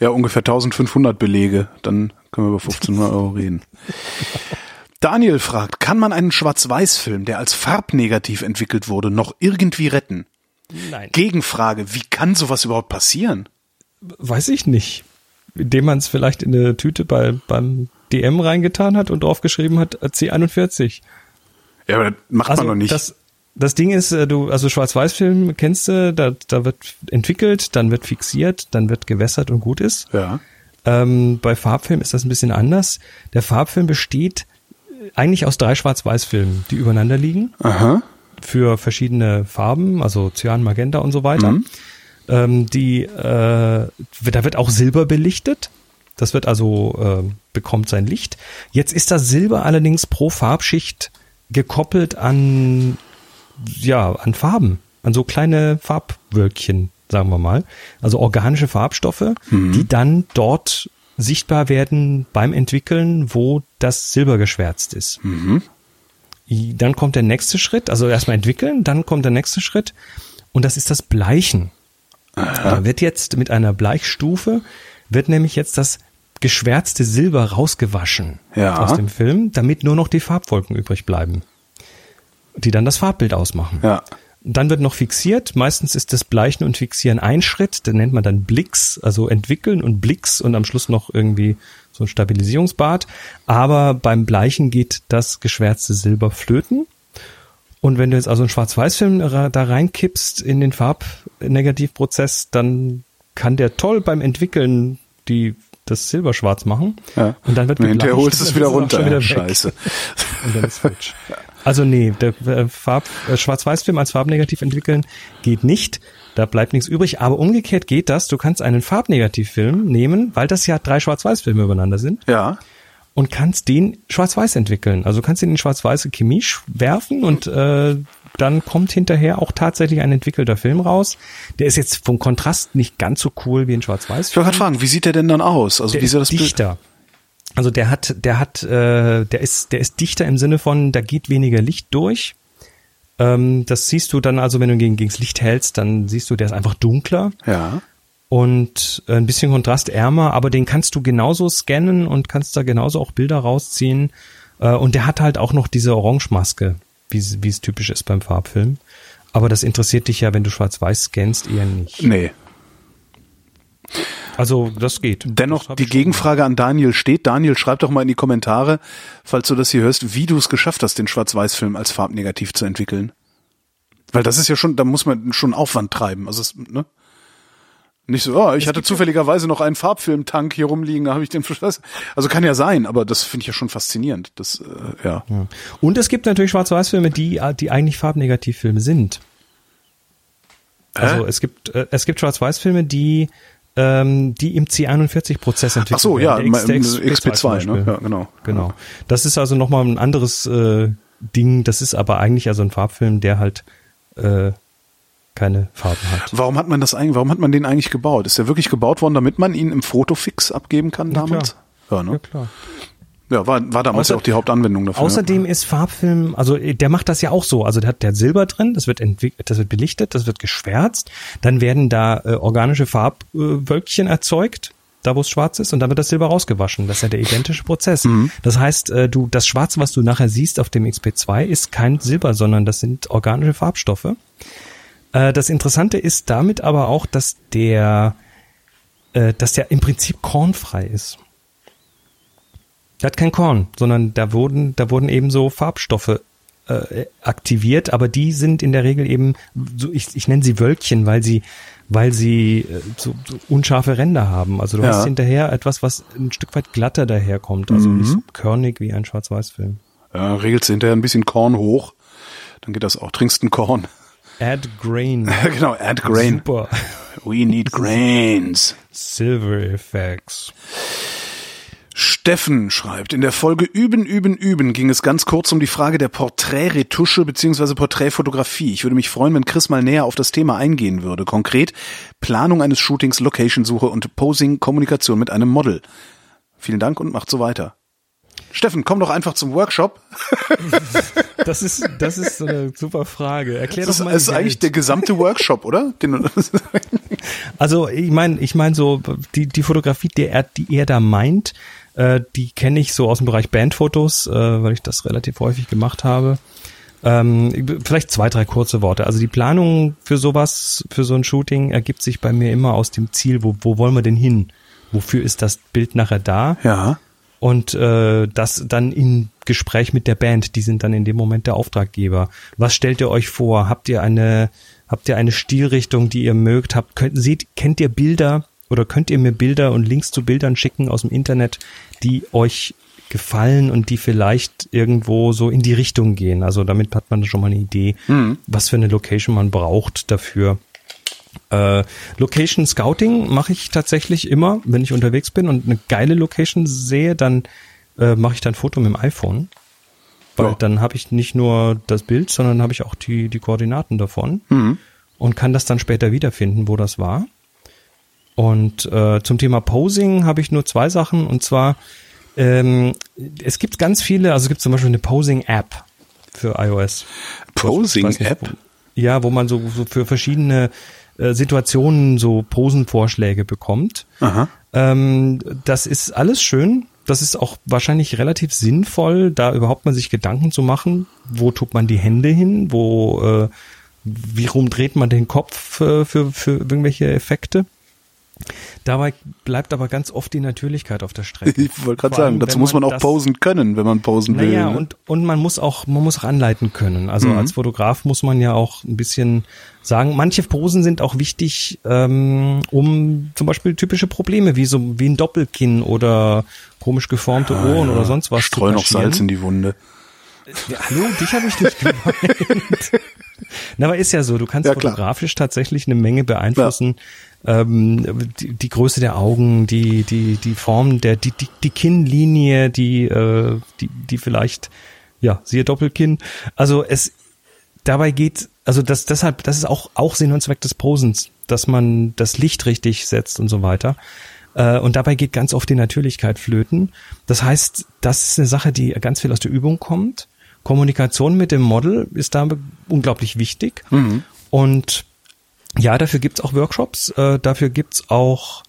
Ja, ungefähr 1500 Belege. Dann können wir über 1500 Euro reden. Daniel fragt, kann man einen Schwarz-Weiß-Film, der als farbnegativ entwickelt wurde, noch irgendwie retten? Nein. Gegenfrage, wie kann sowas überhaupt passieren? Weiß ich nicht. Indem man es vielleicht in eine Tüte bei, beim DM reingetan hat und draufgeschrieben hat äh, C41. Ja, aber das macht Also man doch nicht. das, das Ding ist, äh, du, also Schwarz-Weiß-Film kennst du, da, da wird entwickelt, dann wird fixiert, dann wird gewässert und gut ist. ja. Ähm, bei Farbfilm ist das ein bisschen anders. Der Farbfilm besteht eigentlich aus drei Schwarz-Weiß-Filmen, die übereinander liegen Aha. für verschiedene Farben, also Cyan, Magenta und so weiter. Mhm. Ähm, die, äh, da wird auch Silber belichtet. Das wird also, äh, bekommt sein Licht. Jetzt ist das Silber allerdings pro Farbschicht gekoppelt an, ja, an Farben, an so kleine Farbwölkchen, sagen wir mal. Also organische Farbstoffe, die dann dort sichtbar werden beim Entwickeln, wo das Silber geschwärzt ist. I- Dann kommt der nächste Schritt, also erstmal entwickeln, dann kommt der nächste Schritt und das ist das Bleichen. Da wird jetzt mit einer Bleichstufe, wird nämlich jetzt das geschwärzte Silber rausgewaschen Ja. aus dem Film, damit nur noch die Farbwolken übrig bleiben, die dann das Farbbild ausmachen. Ja. Dann wird noch fixiert. Meistens ist das Bleichen und Fixieren ein Schritt. Den nennt man dann Blix, also entwickeln und Blix und am Schluss noch irgendwie so ein Stabilisierungsbad. Aber beim Bleichen geht das geschwärzte Silber flöten. Und wenn du jetzt also einen Schwarz-Weiß-Film da reinkippst in den Farbnegativprozess, dann kann der toll beim Entwickeln die das Silber schwarz machen. Ja. Und dann wird Und hinterher holst es wieder runter. wieder. Scheiße. Und dann ist futsch. Also nee, der äh, Farb, äh, Schwarz-Weiß-Film als farbnegativ entwickeln geht nicht. Da bleibt nichts übrig. Aber umgekehrt geht das. Du kannst einen Farbnegativfilm nehmen, weil das ja drei Schwarz-Weiß-Filme übereinander sind Ja. Und kannst den schwarz-weiß entwickeln. Also du kannst ihn in schwarz-weiße Chemie werfen und äh, dann kommt hinterher auch tatsächlich ein entwickelter Film raus. Der ist jetzt vom Kontrast nicht ganz so cool wie ein schwarz-weiß. Ich wollte gerade fragen, wie sieht der denn dann aus? Also Der wie ist sieht das Bild? dichter. Also der hat, der hat, äh, der ist, der ist dichter im Sinne von, da geht weniger Licht durch. Ähm, das siehst du dann also, wenn du gegen, gegens Licht hältst, dann siehst du, der ist einfach dunkler Ja. Und äh, ein bisschen kontrastärmer, aber den kannst du genauso scannen und kannst da genauso auch Bilder rausziehen. Äh, und der hat halt auch noch diese Orangemaske, wie es wie es typisch ist beim Farbfilm. Aber das interessiert dich ja, wenn du schwarz-weiß scannst, eher nicht. Nee. Also das geht. Dennoch, Das die Gegenfrage an Daniel steht. Daniel, schreib doch mal in die Kommentare, falls du das hier hörst, wie du es geschafft hast, den Schwarz-Weiß-Film als farbnegativ zu entwickeln. Weil das ist ja schon, da muss man schon Aufwand treiben. Also, es, ne? Nicht so, oh, ich hatte zufälligerweise noch einen Farbfilmtank hier rumliegen, da habe ich den Verschluss. Also kann ja sein, aber das finde ich ja schon faszinierend. Das, äh, ja. Ja. Und es gibt natürlich Schwarz-Weiß-Filme, die, die eigentlich Farbnegativfilme sind. Also Hä? es gibt, äh, es gibt Schwarz-Weiß-Filme, die, ähm, die im C41-Prozess entwickelt Ach so, ja, werden. Der im XP2 zum XP2, ne? Ja, genau. Genau. Das ist also nochmal ein anderes äh, Ding. Das ist aber eigentlich also ein Farbfilm, der halt äh, keine Farben hat. Warum hat man das eigentlich, warum hat man den eigentlich gebaut? Ist der wirklich gebaut worden, damit man ihn im Fotofix abgeben kann Na damals? Ja, ne? Ja, klar. Ja, war, war damals Außer- ja auch die Hauptanwendung dafür. Außerdem ist Farbfilm, also äh, der macht das ja auch so. Also der hat der Silber drin, das wird entwickelt, das wird belichtet, das wird geschwärzt, dann werden da äh, organische Farbwölkchen erzeugt, da wo es schwarz ist, und dann wird das Silber rausgewaschen. Das ist ja der identische Prozess. Das heißt, äh, du das Schwarze, was du nachher siehst auf dem XP2, ist kein Silber, sondern das sind organische Farbstoffe. Äh, das Interessante ist damit aber auch, dass der, äh, dass der im Prinzip kornfrei ist. Der hat kein Korn, sondern da wurden, da wurden eben so Farbstoffe äh, aktiviert, aber die sind in der Regel eben, so ich, ich nenne sie Wölkchen, weil sie weil sie äh, so, so unscharfe Ränder haben. Also du Ja. hast hinterher etwas, was ein Stück weit glatter daherkommt, also nicht so körnig wie ein Schwarz-Weiß-Film. Ja, regelst du hinterher ein bisschen Korn hoch, dann geht das auch. Trinkst ein Korn. Add Grain. genau, add grain. Super. We need grains. Silver Effects. Steffen schreibt, in der Folge Üben, Üben, Üben ging es ganz kurz um die Frage der Porträtretusche bzw. Porträtfotografie. Ich würde mich freuen, wenn Chris mal näher auf das Thema eingehen würde. Konkret Planung eines Shootings, Location-Suche und Posing, Kommunikation mit einem Model. Vielen Dank und macht so weiter. Steffen, komm doch einfach zum Workshop. Das ist, das ist so eine super Frage. Erklär Das doch mal. das ist die eigentlich der gesamte Workshop, oder? Also ich meine, ich meine so die die Fotografie, die er die er da meint, äh, die kenne ich so aus dem Bereich Bandfotos, äh, weil ich das relativ häufig gemacht habe. Ähm, vielleicht zwei drei kurze Worte. Also die Planung für sowas, für so ein Shooting ergibt sich bei mir immer aus dem Ziel, wo wo wollen wir denn hin? Wofür ist das Bild nachher da? ja. Und äh, das dann in Gespräch mit der Band, die sind dann in dem Moment der Auftraggeber. Was stellt ihr euch vor? Habt ihr eine habt ihr eine Stilrichtung, die ihr mögt? Habt könnt, seht kennt ihr Bilder oder könnt ihr mir Bilder und Links zu Bildern schicken aus dem Internet, die euch gefallen und die vielleicht irgendwo so in die Richtung gehen. Also damit hat man schon mal eine Idee, was für eine Location man braucht dafür. Äh, Location Scouting mache ich tatsächlich immer, wenn ich unterwegs bin und eine geile Location sehe, dann äh, mache ich dann ein Foto mit dem iPhone. Weil Ja. dann habe ich nicht nur das Bild, sondern habe ich auch die, die Koordinaten davon Mhm. und kann das dann später wiederfinden, wo das war. Und äh, zum Thema Posing habe ich nur zwei Sachen und zwar ähm, es gibt ganz viele, also es gibt zum Beispiel eine Posing-App für iOS. Posing-App? Ja, wo man so, so für verschiedene äh, Situationen so Posenvorschläge bekommt. Ähm, das ist alles schön. Das ist auch wahrscheinlich relativ sinnvoll, da überhaupt mal sich Gedanken zu machen, wo tut man die Hände hin, wo, äh, wie rum dreht man den Kopf äh, für, für irgendwelche Effekte. Dabei bleibt aber ganz oft die Natürlichkeit auf der Strecke. Ich wollte gerade sagen, dazu muss man auch das- posen können, wenn man posen will. naja, ne? und, und man muss auch, man muss auch anleiten können. Also Mhm. als Fotograf muss man ja auch ein bisschen sagen, manche Posen sind auch wichtig, ähm, um zum Beispiel typische Probleme wie so wie ein Doppelkinn oder komisch geformte Ohren oder sonst was Streu noch. Salz in die Wunde. Ja, hallo, dich habe ich nicht gemeint. Na, aber ist ja so, du kannst Ja, fotografisch tatsächlich eine Menge beeinflussen. Ähm, die, die Größe der Augen, die, die, die Form der, die, die, die Kinnlinie, die, äh, die, die vielleicht, ja, siehe Doppelkinn. Also es, dabei geht, also das, deshalb, das ist auch, auch Sinn und Zweck des Posens, dass man das Licht richtig setzt und so weiter. Äh, Und dabei geht ganz oft die Natürlichkeit flöten. Das heißt, das ist eine Sache, die ganz viel aus der Übung kommt. Kommunikation mit dem Model ist da unglaublich wichtig. Und ja, dafür gibt's auch Workshops, äh, dafür gibt's auch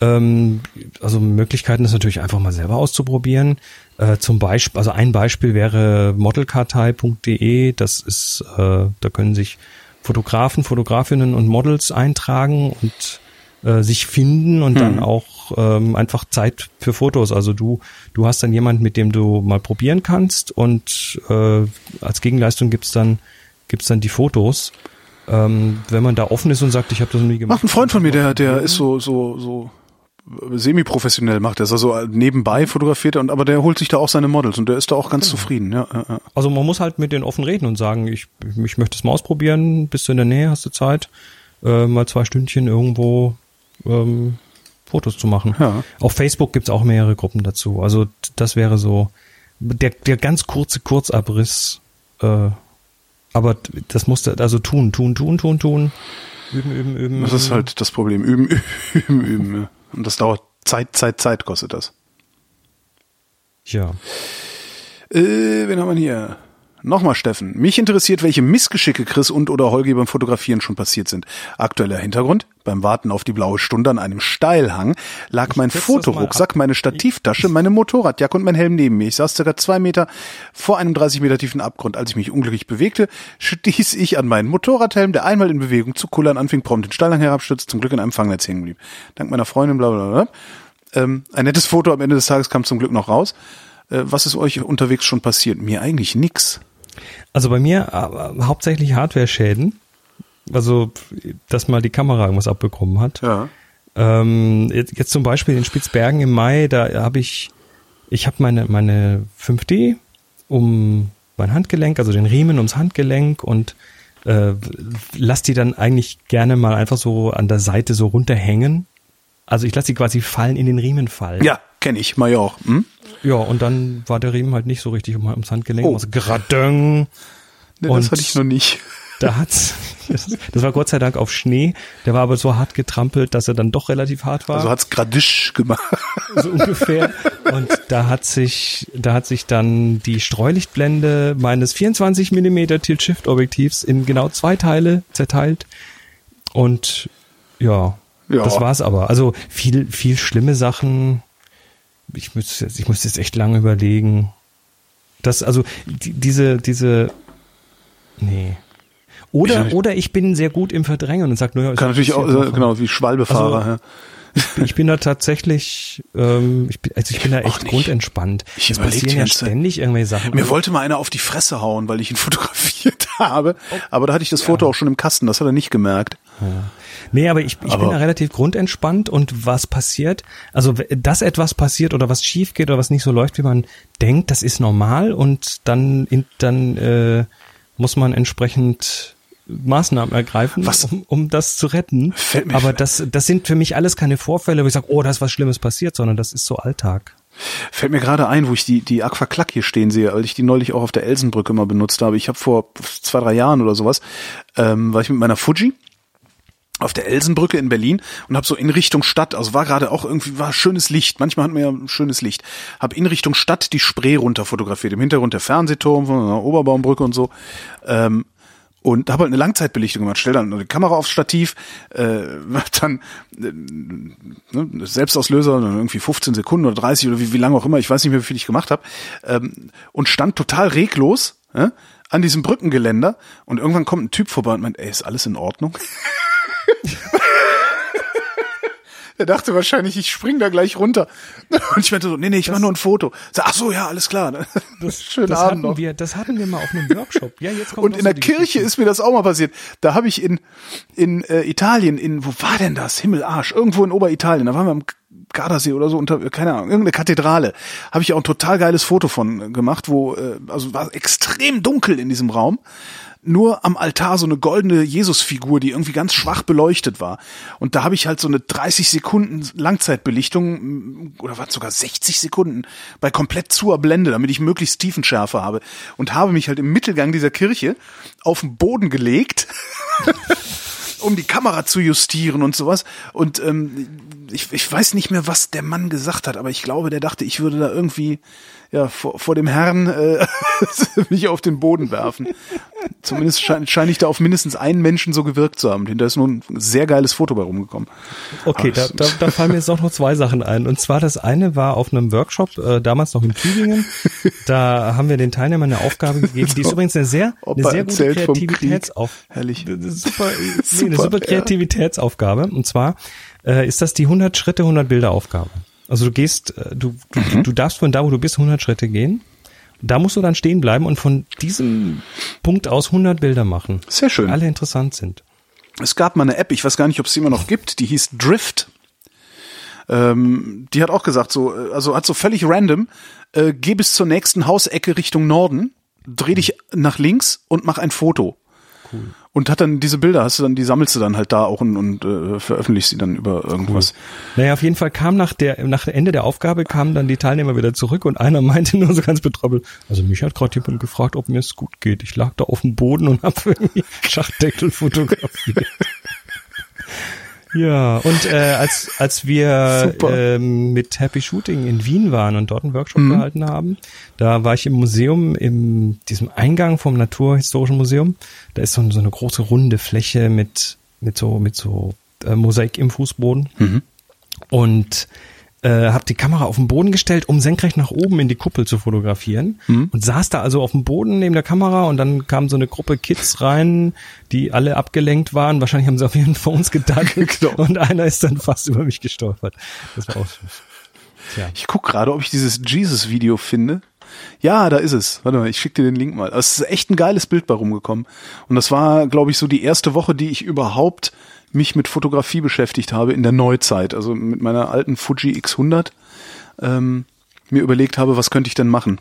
ähm, also Möglichkeiten, das natürlich einfach mal selber auszuprobieren. Äh, zum Beispiel, also ein Beispiel wäre modelkartei.de. Das ist, äh, da können sich Fotografen, Fotografinnen und Models eintragen und äh, sich finden und dann auch ähm, einfach Zeit für Fotos. Also du, du hast dann jemand, mit dem du mal probieren kannst und äh, als Gegenleistung gibt's dann gibt's dann die Fotos. Ähm, wenn man da offen ist und sagt, ich habe das noch nie gemacht. Macht ein Freund von mir, der, der ist so, so, so semi-professionell macht das, also nebenbei fotografiert er und aber der holt sich da auch seine Models und der ist da auch ganz zufrieden, ja, ja, ja. Also man muss halt mit denen offen reden und sagen, ich, ich möchte es mal ausprobieren, bist du in der Nähe, hast du Zeit, äh, mal zwei Stündchen irgendwo ähm, Fotos zu machen. Ja. Auf Facebook gibt's auch mehrere Gruppen dazu. Also das wäre so der, der ganz kurze Kurzabriss. Äh, aber das musste also tun, tun, tun, tun, tun. Üben, üben, üben. Das ist halt das Problem. Üben, üben, üben. Ja. Und das dauert Zeit, Zeit, Zeit kostet das. Ja. Äh, wen haben wir hier? Nochmal Steffen. Mich interessiert, welche Missgeschicke Chris und oder Holgi beim Fotografieren schon passiert sind. Aktueller Hintergrund. Beim Warten auf die blaue Stunde an einem Steilhang lag mein setz das Fotorucksack, meine Stativtasche, meine Motorradjacke und mein Helm neben mir. Ich saß circa zwei Meter vor einem 30 Meter tiefen Abgrund. Als ich mich unglücklich bewegte, stieß ich an meinen Motorradhelm, der einmal in Bewegung zu kullern anfing, prompt den Steilhang herabstürzte, zum Glück in einem Fangnetz hängen blieb. Dank meiner Freundin, bla bla bla. Ähm, ein nettes Foto am Ende des Tages kam zum Glück noch raus. Äh, was ist euch unterwegs schon passiert? Mir eigentlich nix. Also bei mir äh, hauptsächlich Hardware-Schäden. Also, dass mal die Kamera irgendwas abbekommen hat. Ja. Ähm, jetzt, jetzt zum Beispiel in Spitzbergen im Mai, da habe ich, ich habe meine, meine 5D um mein Handgelenk, also den Riemen ums Handgelenk und äh, lass die dann eigentlich gerne mal einfach so an der Seite so runterhängen. Also ich lasse die quasi fallen in den Riemen fallen. Ja, kenne ich, Major. Hm? Ja, und dann war der Riemen halt nicht so richtig um, ums Handgelenk. Oh. Also gradöng. Nee, Und- das hatte ich noch nicht. Da hat's, das war Gott sei Dank auf Schnee. Der war aber so hart getrampelt, dass er dann doch relativ hart war. Also hat's gradisch gemacht. so ungefähr. Und da hat sich, da hat sich dann die Streulichtblende meines 24 mm Tilt-Shift-Objektivs in genau zwei Teile zerteilt. Und ja, Ja. das war's aber. Also viel, viel schlimme Sachen. Ich muss jetzt, ich muss jetzt echt lange überlegen. Das, also, die, diese, diese, nee. Oder, Ich- oder ich bin sehr gut im Verdrängen und sag, naja, Kann natürlich auch, äh, genau, wie Schwalbefahrer. Also, ja. ich bin da tatsächlich, ähm, ich bin, also ich bin da echt grundentspannt. Ich es passieren ja Zeit. ständig irgendwelche Sachen. Mir wollte mal einer auf die Fresse hauen, weil ich ihn fotografiert habe. Aber da hatte ich das Foto auch schon im Kasten, das hat er nicht gemerkt. Nee, aber ich, ich Aber- bin da relativ grundentspannt und was passiert, also dass etwas passiert oder was schief geht oder was nicht so läuft, wie man denkt, das ist normal und dann, dann äh, muss man entsprechend Maßnahmen ergreifen, Was- um, um das zu retten. Fällt mir- Aber das, das sind für mich alles keine Vorfälle, wo ich sage, oh, da ist was Schlimmes passiert, sondern das ist so Alltag. Fällt mir gerade ein, wo ich die, die Aqua Klack hier stehen sehe, weil ich die neulich auch auf der Elsenbrücke mal benutzt habe. Ich habe vor zwei, drei Jahren oder sowas, ähm, war ich mit meiner Fuji auf der Elsenbrücke in Berlin und habe so in Richtung Stadt, also war gerade auch irgendwie war schönes Licht, manchmal hat man ja schönes Licht, habe in Richtung Stadt die Spree runter fotografiert, im Hintergrund der Fernsehturm von der Oberbaumbrücke und so. Ähm, und habe halt eine Langzeitbelichtung gemacht. Stell dann die Kamera aufs Stativ, äh, dann äh, ne, Selbstauslöser, dann irgendwie 15 Sekunden oder 30 oder wie, wie lange auch immer, ich weiß nicht mehr, wie viel ich gemacht habe, ähm, und stand total reglos äh, an diesem Brückengeländer und irgendwann kommt ein Typ vorbei und meint, ey, ist alles in Ordnung? Der dachte wahrscheinlich, ich spring da gleich runter. Und ich meinte so, nee, nee, ich mach nur ein Foto. So, ach so, ja, alles klar. Schönen Das Abend hatten noch. wir, das hatten wir mal auf einem Workshop. Ja, jetzt kommt Und in der Kirche Geschichte. ist mir das auch mal passiert. Da habe ich in in äh, Italien, in wo war denn das? Himmelarsch, irgendwo in Oberitalien. Da waren wir am Gardasee oder so unter keine Ahnung, irgendeine Kathedrale. Habe ich auch ein total geiles Foto von gemacht, wo äh, also war extrem dunkel in diesem Raum. Nur am Altar so eine goldene Jesusfigur, die irgendwie ganz schwach beleuchtet war. Und da habe ich halt so eine 30 Sekunden Langzeitbelichtung m, oder was sogar 60 Sekunden bei komplett zuer Blende, damit ich möglichst Tiefenschärfe habe. Und habe mich halt im Mittelgang dieser Kirche auf den Boden gelegt um die Kamera zu justieren und sowas. Und ähm, ich, ich weiß nicht mehr, was der Mann gesagt hat, aber ich glaube, der dachte, ich würde da irgendwie ja vor, vor dem Herrn äh, mich auf den Boden werfen. Zumindest scheine scheine ich da auf mindestens einen Menschen so gewirkt zu haben. Hinter ist nun ein sehr geiles Foto bei rumgekommen. Okay, da, da, da fallen mir jetzt auch noch zwei Sachen ein. Und zwar das eine war auf einem Workshop, äh, damals noch in Tübingen. Da haben wir den Teilnehmern eine Aufgabe gegeben. Die ist übrigens eine sehr, eine sehr gute erzählt vom Krieg. Kreativitätsauf. Herrlich. Das ist Super, nee, eine Super. Kreativitätsaufgabe. Und zwar äh, ist das die 100 Schritte, 100 Bilder Aufgabe. Also du gehst, äh, du, du, Mhm. du darfst von da, wo du bist, 100 Schritte gehen. Da musst du dann stehen bleiben und von diesem Punkt aus 100 Bilder machen. Sehr schön. Die alle interessant sind. Es gab mal eine App, ich weiß gar nicht, ob es die immer noch gibt, die hieß Drift. Ähm, die hat auch gesagt, so, äh, also hat so völlig random, äh, geh bis zur nächsten Hausecke Richtung Norden, dreh dich nach links und mach ein Foto. Cool. Und hat dann diese Bilder, hast du dann, die sammelst du dann halt da auch und, und äh, veröffentlichst sie dann über irgendwas. Naja, auf jeden Fall kam nach der nach Ende der Aufgabe kamen dann die Teilnehmer wieder zurück und einer meinte nur so ganz betroppelt, also mich hat gerade jemand gefragt, ob mir es gut geht. Ich lag da auf dem Boden und habe irgendwie Schachtdeckel fotografiert. Ja, und äh, als als wir ähm, mit Happy Shooting in Wien waren und dort einen Workshop gehalten haben, da war ich im Museum, in diesem Eingang vom Naturhistorischen Museum. Da ist so, so eine große runde Fläche mit mit so mit so äh, Mosaik im Fußboden. Und äh, habe die Kamera auf den Boden gestellt, um senkrecht nach oben in die Kuppel zu fotografieren und saß da also auf dem Boden neben der Kamera und dann kam so eine Gruppe Kids rein, die alle abgelenkt waren. Wahrscheinlich haben sie auf ihren Phones gedackelt Genau. und einer ist dann fast über mich gestolpert. Das war auch süß. Tja. Ich guck gerade, ob ich dieses Jesus-Video finde. Ja, da ist es. Warte mal, ich schicke dir den Link mal. Es ist echt ein geiles Bild bei rumgekommen. Und das war, glaube ich, so die erste Woche, die ich überhaupt mich mit Fotografie beschäftigt habe in der Neuzeit. Also mit meiner alten Fuji X100 ähm, mir überlegt habe, was könnte ich denn machen.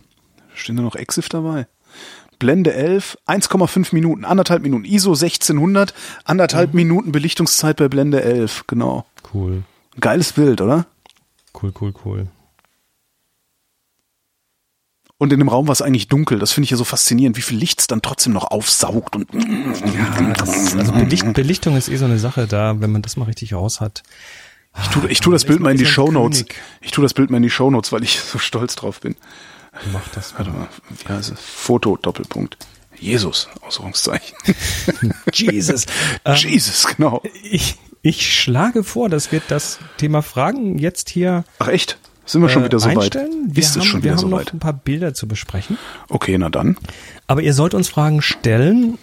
Stehen da noch Exif dabei? Blende 11, 1,5 Minuten, anderthalb Minuten. ISO 1600, anderthalb mhm. Minuten Belichtungszeit bei Blende 11, genau. Cool. Geiles Bild, oder? Cool, cool, cool. Und in dem Raum war es eigentlich dunkel. Das finde ich ja so faszinierend, wie viel Licht es dann trotzdem noch aufsaugt und. Ja, das, also Belicht, Belichtung ist eh so eine Sache da, wenn man das mal richtig raus hat. Ich tue, ich tu das Bild mal in die Show Notes. Ich tue das Bild mal in die Show Notes, weil ich so stolz drauf bin. Mach das. Warte mal. Wie heißt es? Foto, Doppelpunkt. Jesus, Ausrufungszeichen. Jesus. Jesus, genau. Ich, ich schlage vor, dass wir das Thema Fragen jetzt hier. Ach echt? Sind wir schon wieder so weit? Wir Ist haben, es schon wieder so weit? Wir haben noch ein paar Bilder zu besprechen. Okay, na dann. Aber ihr sollt uns Fragen stellen.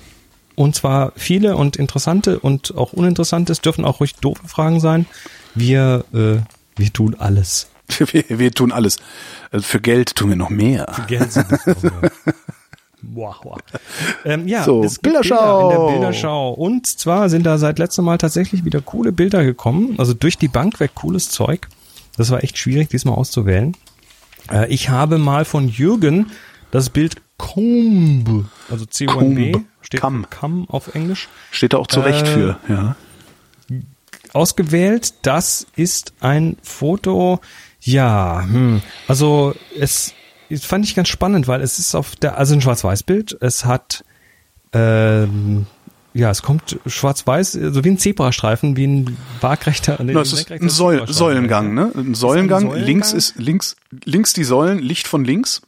Und zwar viele und interessante und auch uninteressante. Es dürfen auch ruhig doofe Fragen sein. Wir, äh, wir tun alles. Wir, wir tun alles. Also für Geld tun wir noch mehr. Für Geld sind wir noch mehr. Wow, wow. Ähm, ja, so, es Bilderschau. Bilder in der Bilderschau. Und zwar sind da seit letztem Mal tatsächlich wieder coole Bilder gekommen. Also durch die Bank weg cooles Zeug. Das war echt schwierig, diesmal auszuwählen. Äh, ich habe mal von Jürgen das Bild Comb, also C1B, steht Kamm. Kamm auf Englisch. Steht da auch zurecht äh, für, ja. Ausgewählt, das ist ein Foto, ja, hm, also es fand ich ganz spannend, weil es ist auf der, also ein Schwarz-Weiß-Bild, es hat, ähm, ja, es kommt schwarz-weiß, so wie ein Zebrastreifen, wie ein waagrechter. Nee, no, es ist ein Säul Säulengang, ne? Ein Säulengang. ein Säulengang. Links ist links, links die Säulen, Licht von links.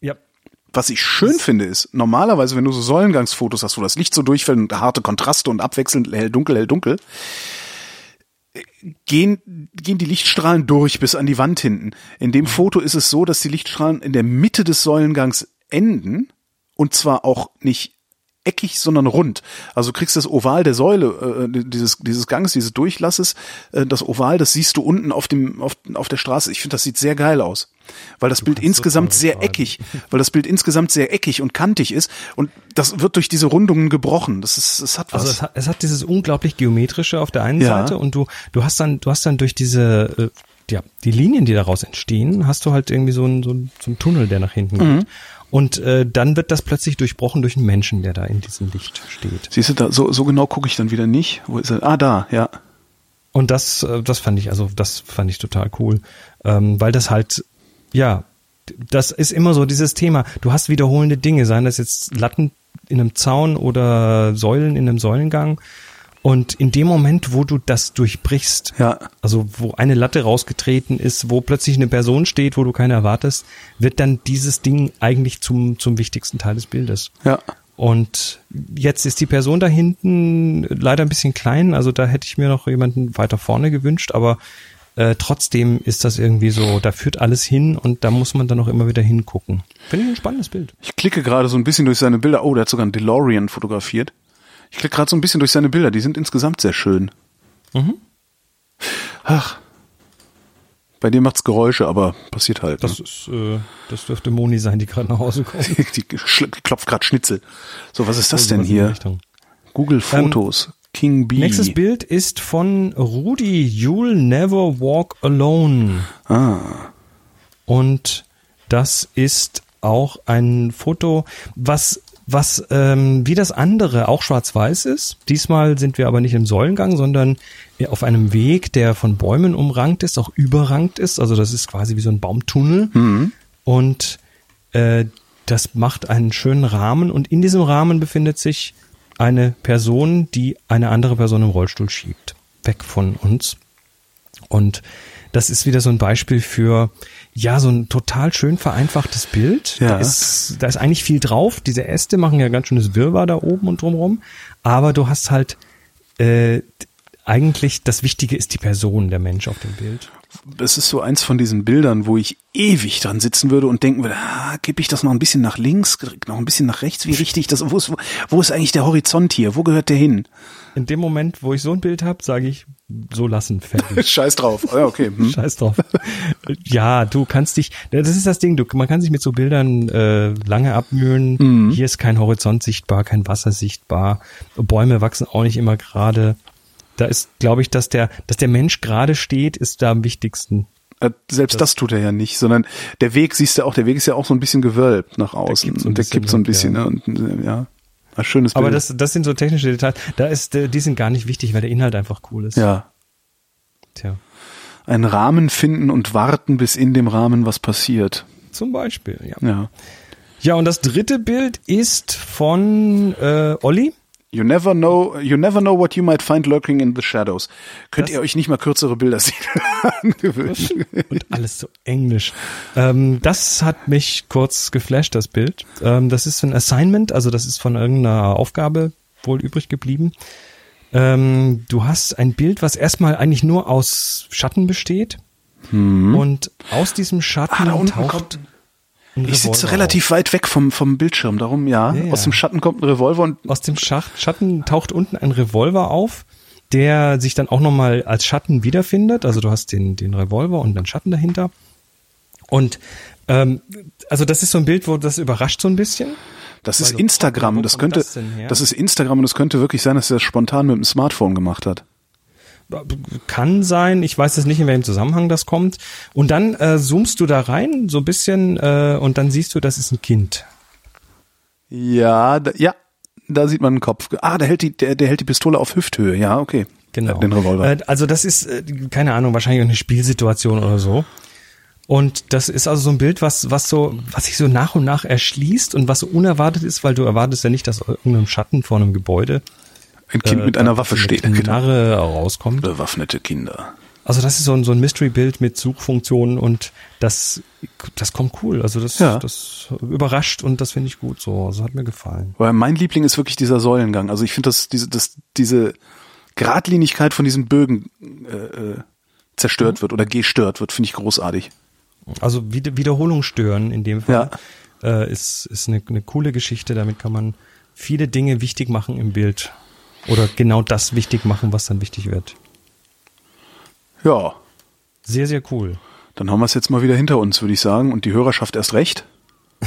Ja. Was ich schön das finde, ist, normalerweise, wenn du so Säulengangsfotos hast, wo das Licht so durchfällt und harte Kontraste und abwechselnd hell, dunkel, hell, dunkel, gehen, gehen die Lichtstrahlen durch bis an die Wand hinten. In dem Foto ist es so, dass die Lichtstrahlen in der Mitte des Säulengangs enden und zwar auch nicht eckig, sondern rund. Also du kriegst das Oval der Säule, äh, dieses, dieses Gangs, dieses Durchlasses, äh, das Oval, das siehst du unten auf dem, auf, auf der Straße. Ich finde, das sieht sehr geil aus. Weil das du Bild insgesamt sehr fragen. eckig, weil das Bild insgesamt sehr eckig und kantig ist und das wird durch diese Rundungen gebrochen. Das ist, es hat was. Also es hat, es hat dieses unglaublich geometrische auf der einen ja. Seite und du, du hast dann, du hast dann durch diese, äh, ja, die Linien, die daraus entstehen, hast du halt irgendwie so einen, so einen, so einen Tunnel, der nach hinten mhm. geht. Und äh, dann wird das plötzlich durchbrochen durch einen Menschen, der da in diesem Licht steht. Siehst du, da, so, so genau gucke ich dann wieder nicht. Wo ist er? Ah, da, ja. Und das, äh, das fand ich, also das fand ich total cool, ähm, weil das halt, ja, das ist immer so dieses Thema. Du hast wiederholende Dinge, seien das jetzt Latten in einem Zaun oder Säulen in einem Säulengang. Und in dem Moment, wo du das durchbrichst, ja. also wo eine Latte rausgetreten ist, wo plötzlich eine Person steht, wo du keine erwartest, wird dann dieses Ding eigentlich zum, zum wichtigsten Teil des Bildes. Ja. Und jetzt ist die Person da hinten leider ein bisschen klein, also da hätte ich mir noch jemanden weiter vorne gewünscht, aber äh, trotzdem ist das irgendwie so, da führt alles hin und da muss man dann auch immer wieder hingucken. Finde ich ein spannendes Bild. Ich klicke gerade so ein bisschen durch seine Bilder. Oh, der hat sogar einen DeLorean fotografiert. Ich klicke gerade so ein bisschen durch seine Bilder, die sind insgesamt sehr schön. Mhm. Ach. Bei dir macht's Geräusche, aber passiert halt. Das ne? ist, äh, das dürfte Moni sein, die gerade nach Hause kommt. die, die klopft gerade Schnitzel. So, was ist das denn hier? Google Fotos. Ähm, King B. Nächstes Bild ist von Rudi. You'll never walk alone. Ah. Und das ist auch ein Foto, was was ähm, wie das andere auch schwarz-weiß ist. Diesmal sind wir aber nicht im Säulengang, sondern auf einem Weg, der von Bäumen umrankt ist, auch überrankt ist. Also das ist quasi wie so ein Baumtunnel. Mhm. Und äh, das macht einen schönen Rahmen. Und in diesem Rahmen befindet sich eine Person, die eine andere Person im Rollstuhl schiebt. Weg von uns. Und das ist wieder so ein Beispiel für, ja, so ein total schön vereinfachtes Bild. Ja. Da, ist, da ist eigentlich viel drauf. Diese Äste machen ja ganz schönes Wirrwarr da oben und drumherum. Aber du hast halt äh, eigentlich das Wichtige ist die Person, der Mensch auf dem Bild. Das ist so eins von diesen Bildern, wo ich ewig dran sitzen würde und denken würde, ah, gebe ich das noch ein bisschen nach links, noch ein bisschen nach rechts, wie richtig das, wo ist, wo ist eigentlich der Horizont hier, wo gehört der hin? In dem Moment, wo ich so ein Bild habe, sage ich, so lassen, fertig. Scheiß drauf. Ja, okay. Hm. Scheiß drauf. Ja, du kannst dich, das ist das Ding, du, man kann sich mit so Bildern äh, lange abmühlen. Mhm. Hier ist kein Horizont sichtbar, kein Wasser sichtbar. Bäume wachsen auch nicht immer gerade. Da ist, glaube ich, dass der, dass der Mensch gerade steht, ist da am wichtigsten. Äh, Selbst das, tut er ja nicht, sondern der Weg, siehst du auch, der Weg ist ja auch so ein bisschen gewölbt nach außen. kippt so ein und der bisschen kippt so ein bisschen, ja. ne? Und, äh, ja. Ein schönes Bild. Aber das, das sind so technische Details. Da ist, äh, die sind gar nicht wichtig, weil der Inhalt einfach cool ist. ja. Tja. Einen Rahmen finden und warten, bis in dem Rahmen was passiert. Zum Beispiel, ja. Ja. Ja, und das dritte Bild ist von äh, Olli. You never know, you never know what you might find lurking in the shadows. Könnt Das- ihr euch nicht mal kürzere Bilder sehen? Und alles so englisch. Ähm, das hat mich kurz geflasht, das Bild. Ähm, das ist ein Assignment, also das ist von irgendeiner Aufgabe wohl übrig geblieben. Ähm, du hast ein Bild, was erstmal eigentlich nur aus Schatten besteht. Und aus diesem Schatten Ah, taucht ein Ich sitze relativ weit weg vom, vom Bildschirm, darum ja. Ja, ja. Aus dem Schatten kommt ein Revolver und. Aus dem Schacht, Schatten taucht unten ein Revolver auf, der sich dann auch nochmal als Schatten wiederfindet. Also du hast den, den Revolver und dann Schatten dahinter. Und ähm, also das ist so ein Bild, wo das überrascht so ein bisschen. das ist Instagram. Das könnte, das das ist Instagram und es könnte wirklich sein, dass er das spontan mit dem Smartphone gemacht hat. Kann sein, ich weiß jetzt nicht, in welchem Zusammenhang das kommt. Und dann äh, zoomst du da rein, so ein bisschen, äh, und dann siehst du, das ist ein Kind. Ja, da, ja, da sieht man einen Kopf. Ah, der hält die, der, der hält die Pistole auf Hüfthöhe. Ja, okay. Genau. Den Revolver. Äh, also das ist, äh, keine Ahnung, wahrscheinlich eine Spielsituation oder so. Und das ist also so ein Bild, was, was so, was sich so nach und nach erschließt und was so unerwartet ist, weil du erwartest ja nicht, dass aus irgendeinem Schatten vor einem Gebäude Ein Kind äh, mit einer Waffe eine steht. Genau. Knarre rauskommt. Bewaffnete Kinder. Also das ist so ein, so ein Mystery-Bild mit Suchfunktionen und das, das kommt cool. Also das, Ja. das überrascht und das finde ich gut so. Also hat mir gefallen. Weil mein Liebling ist wirklich dieser Säulengang. Also ich finde, dass diese, dass diese Gradlinigkeit von diesen Bögen äh, äh, zerstört wird oder gestört wird, finde ich großartig. Also Wied- Wiederholung stören in dem Fall Ja. äh, ist, ist eine, eine coole Geschichte. Damit kann man viele Dinge wichtig machen im Bild. Oder genau das wichtig machen, was dann wichtig wird. Ja, Sehr, sehr cool. dann haben wir es jetzt mal wieder hinter uns, würde ich sagen. Und die Hörerschaft erst recht.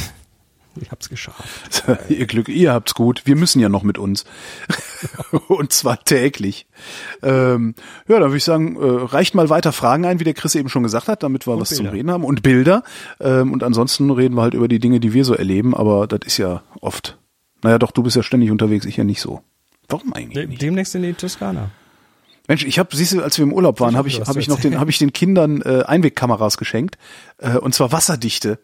Ich hab's geschafft. ihr Glück, ihr habt's gut. Wir müssen ja noch mit uns. Und zwar täglich. Ähm, ja, dann würde ich sagen, äh, reicht mal weiter Fragen ein, wie der Chris eben schon gesagt hat, damit wir was zum Bilder. Reden haben. Und Bilder. Ähm, und ansonsten reden wir halt über die Dinge, die wir so erleben. Aber das ist ja oft. Naja, doch, du bist ja ständig unterwegs, ich ja nicht so. Warum eigentlich nicht? Demnächst in die Toskana. Mensch, ich habe, siehst du, als wir im Urlaub waren, hab habe ich, hab ich noch den, habe ich den Kindern äh, Einwegkameras geschenkt äh, und zwar wasserdichte.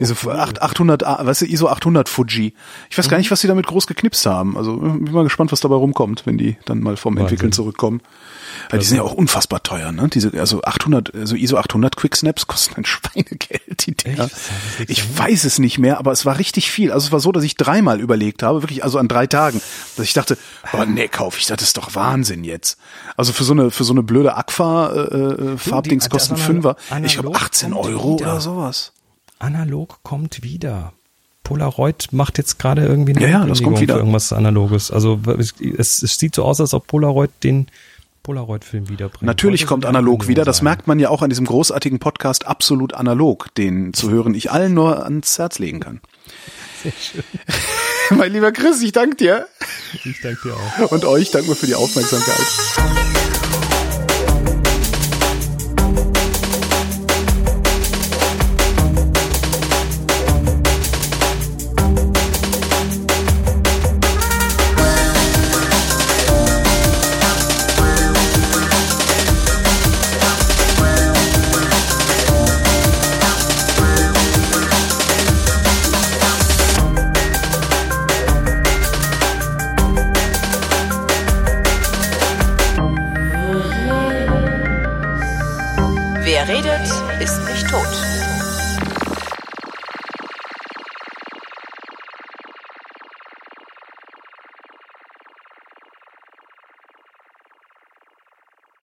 Diese Oh, 8, 800, A- weißt du, ISO 800 Fuji. Ich weiß gar Mhm. nicht, was die damit groß geknipst haben. Also bin mal gespannt, was dabei rumkommt, wenn die dann mal vom Entwickeln Wahnsinn. zurückkommen. Weil die sind ja auch unfassbar teuer, ne? Diese, also 800, also ISO 800 Quicksnaps kosten ein Schweinegeld, die Dinger. Ich weiß es nicht mehr, aber es war richtig viel. Also es war so, dass ich dreimal überlegt habe, wirklich, also an drei Tagen, dass ich dachte, oh nee, kauf ich, das ist doch Wahnsinn jetzt. Also für so eine, für so eine blöde Aqua äh, äh, Farbdings kosten Fünfer. Ich glaube Analog 18 kommt Euro wieder. oder sowas. Analog kommt wieder. Polaroid macht jetzt gerade irgendwie eine Ja, ja, das kommt wieder. für irgendwas Analoges. Also es, es sieht so aus, als ob Polaroid den Polaroid-Film wiederbringt. Natürlich kommt analog wieder. Das merkt man ja auch an diesem großartigen Podcast absolut analog, den zu hören ich allen nur ans Herz legen kann. Sehr schön. mein lieber Chris, ich danke dir. Ich danke dir auch. Und euch danke mir für die Aufmerksamkeit.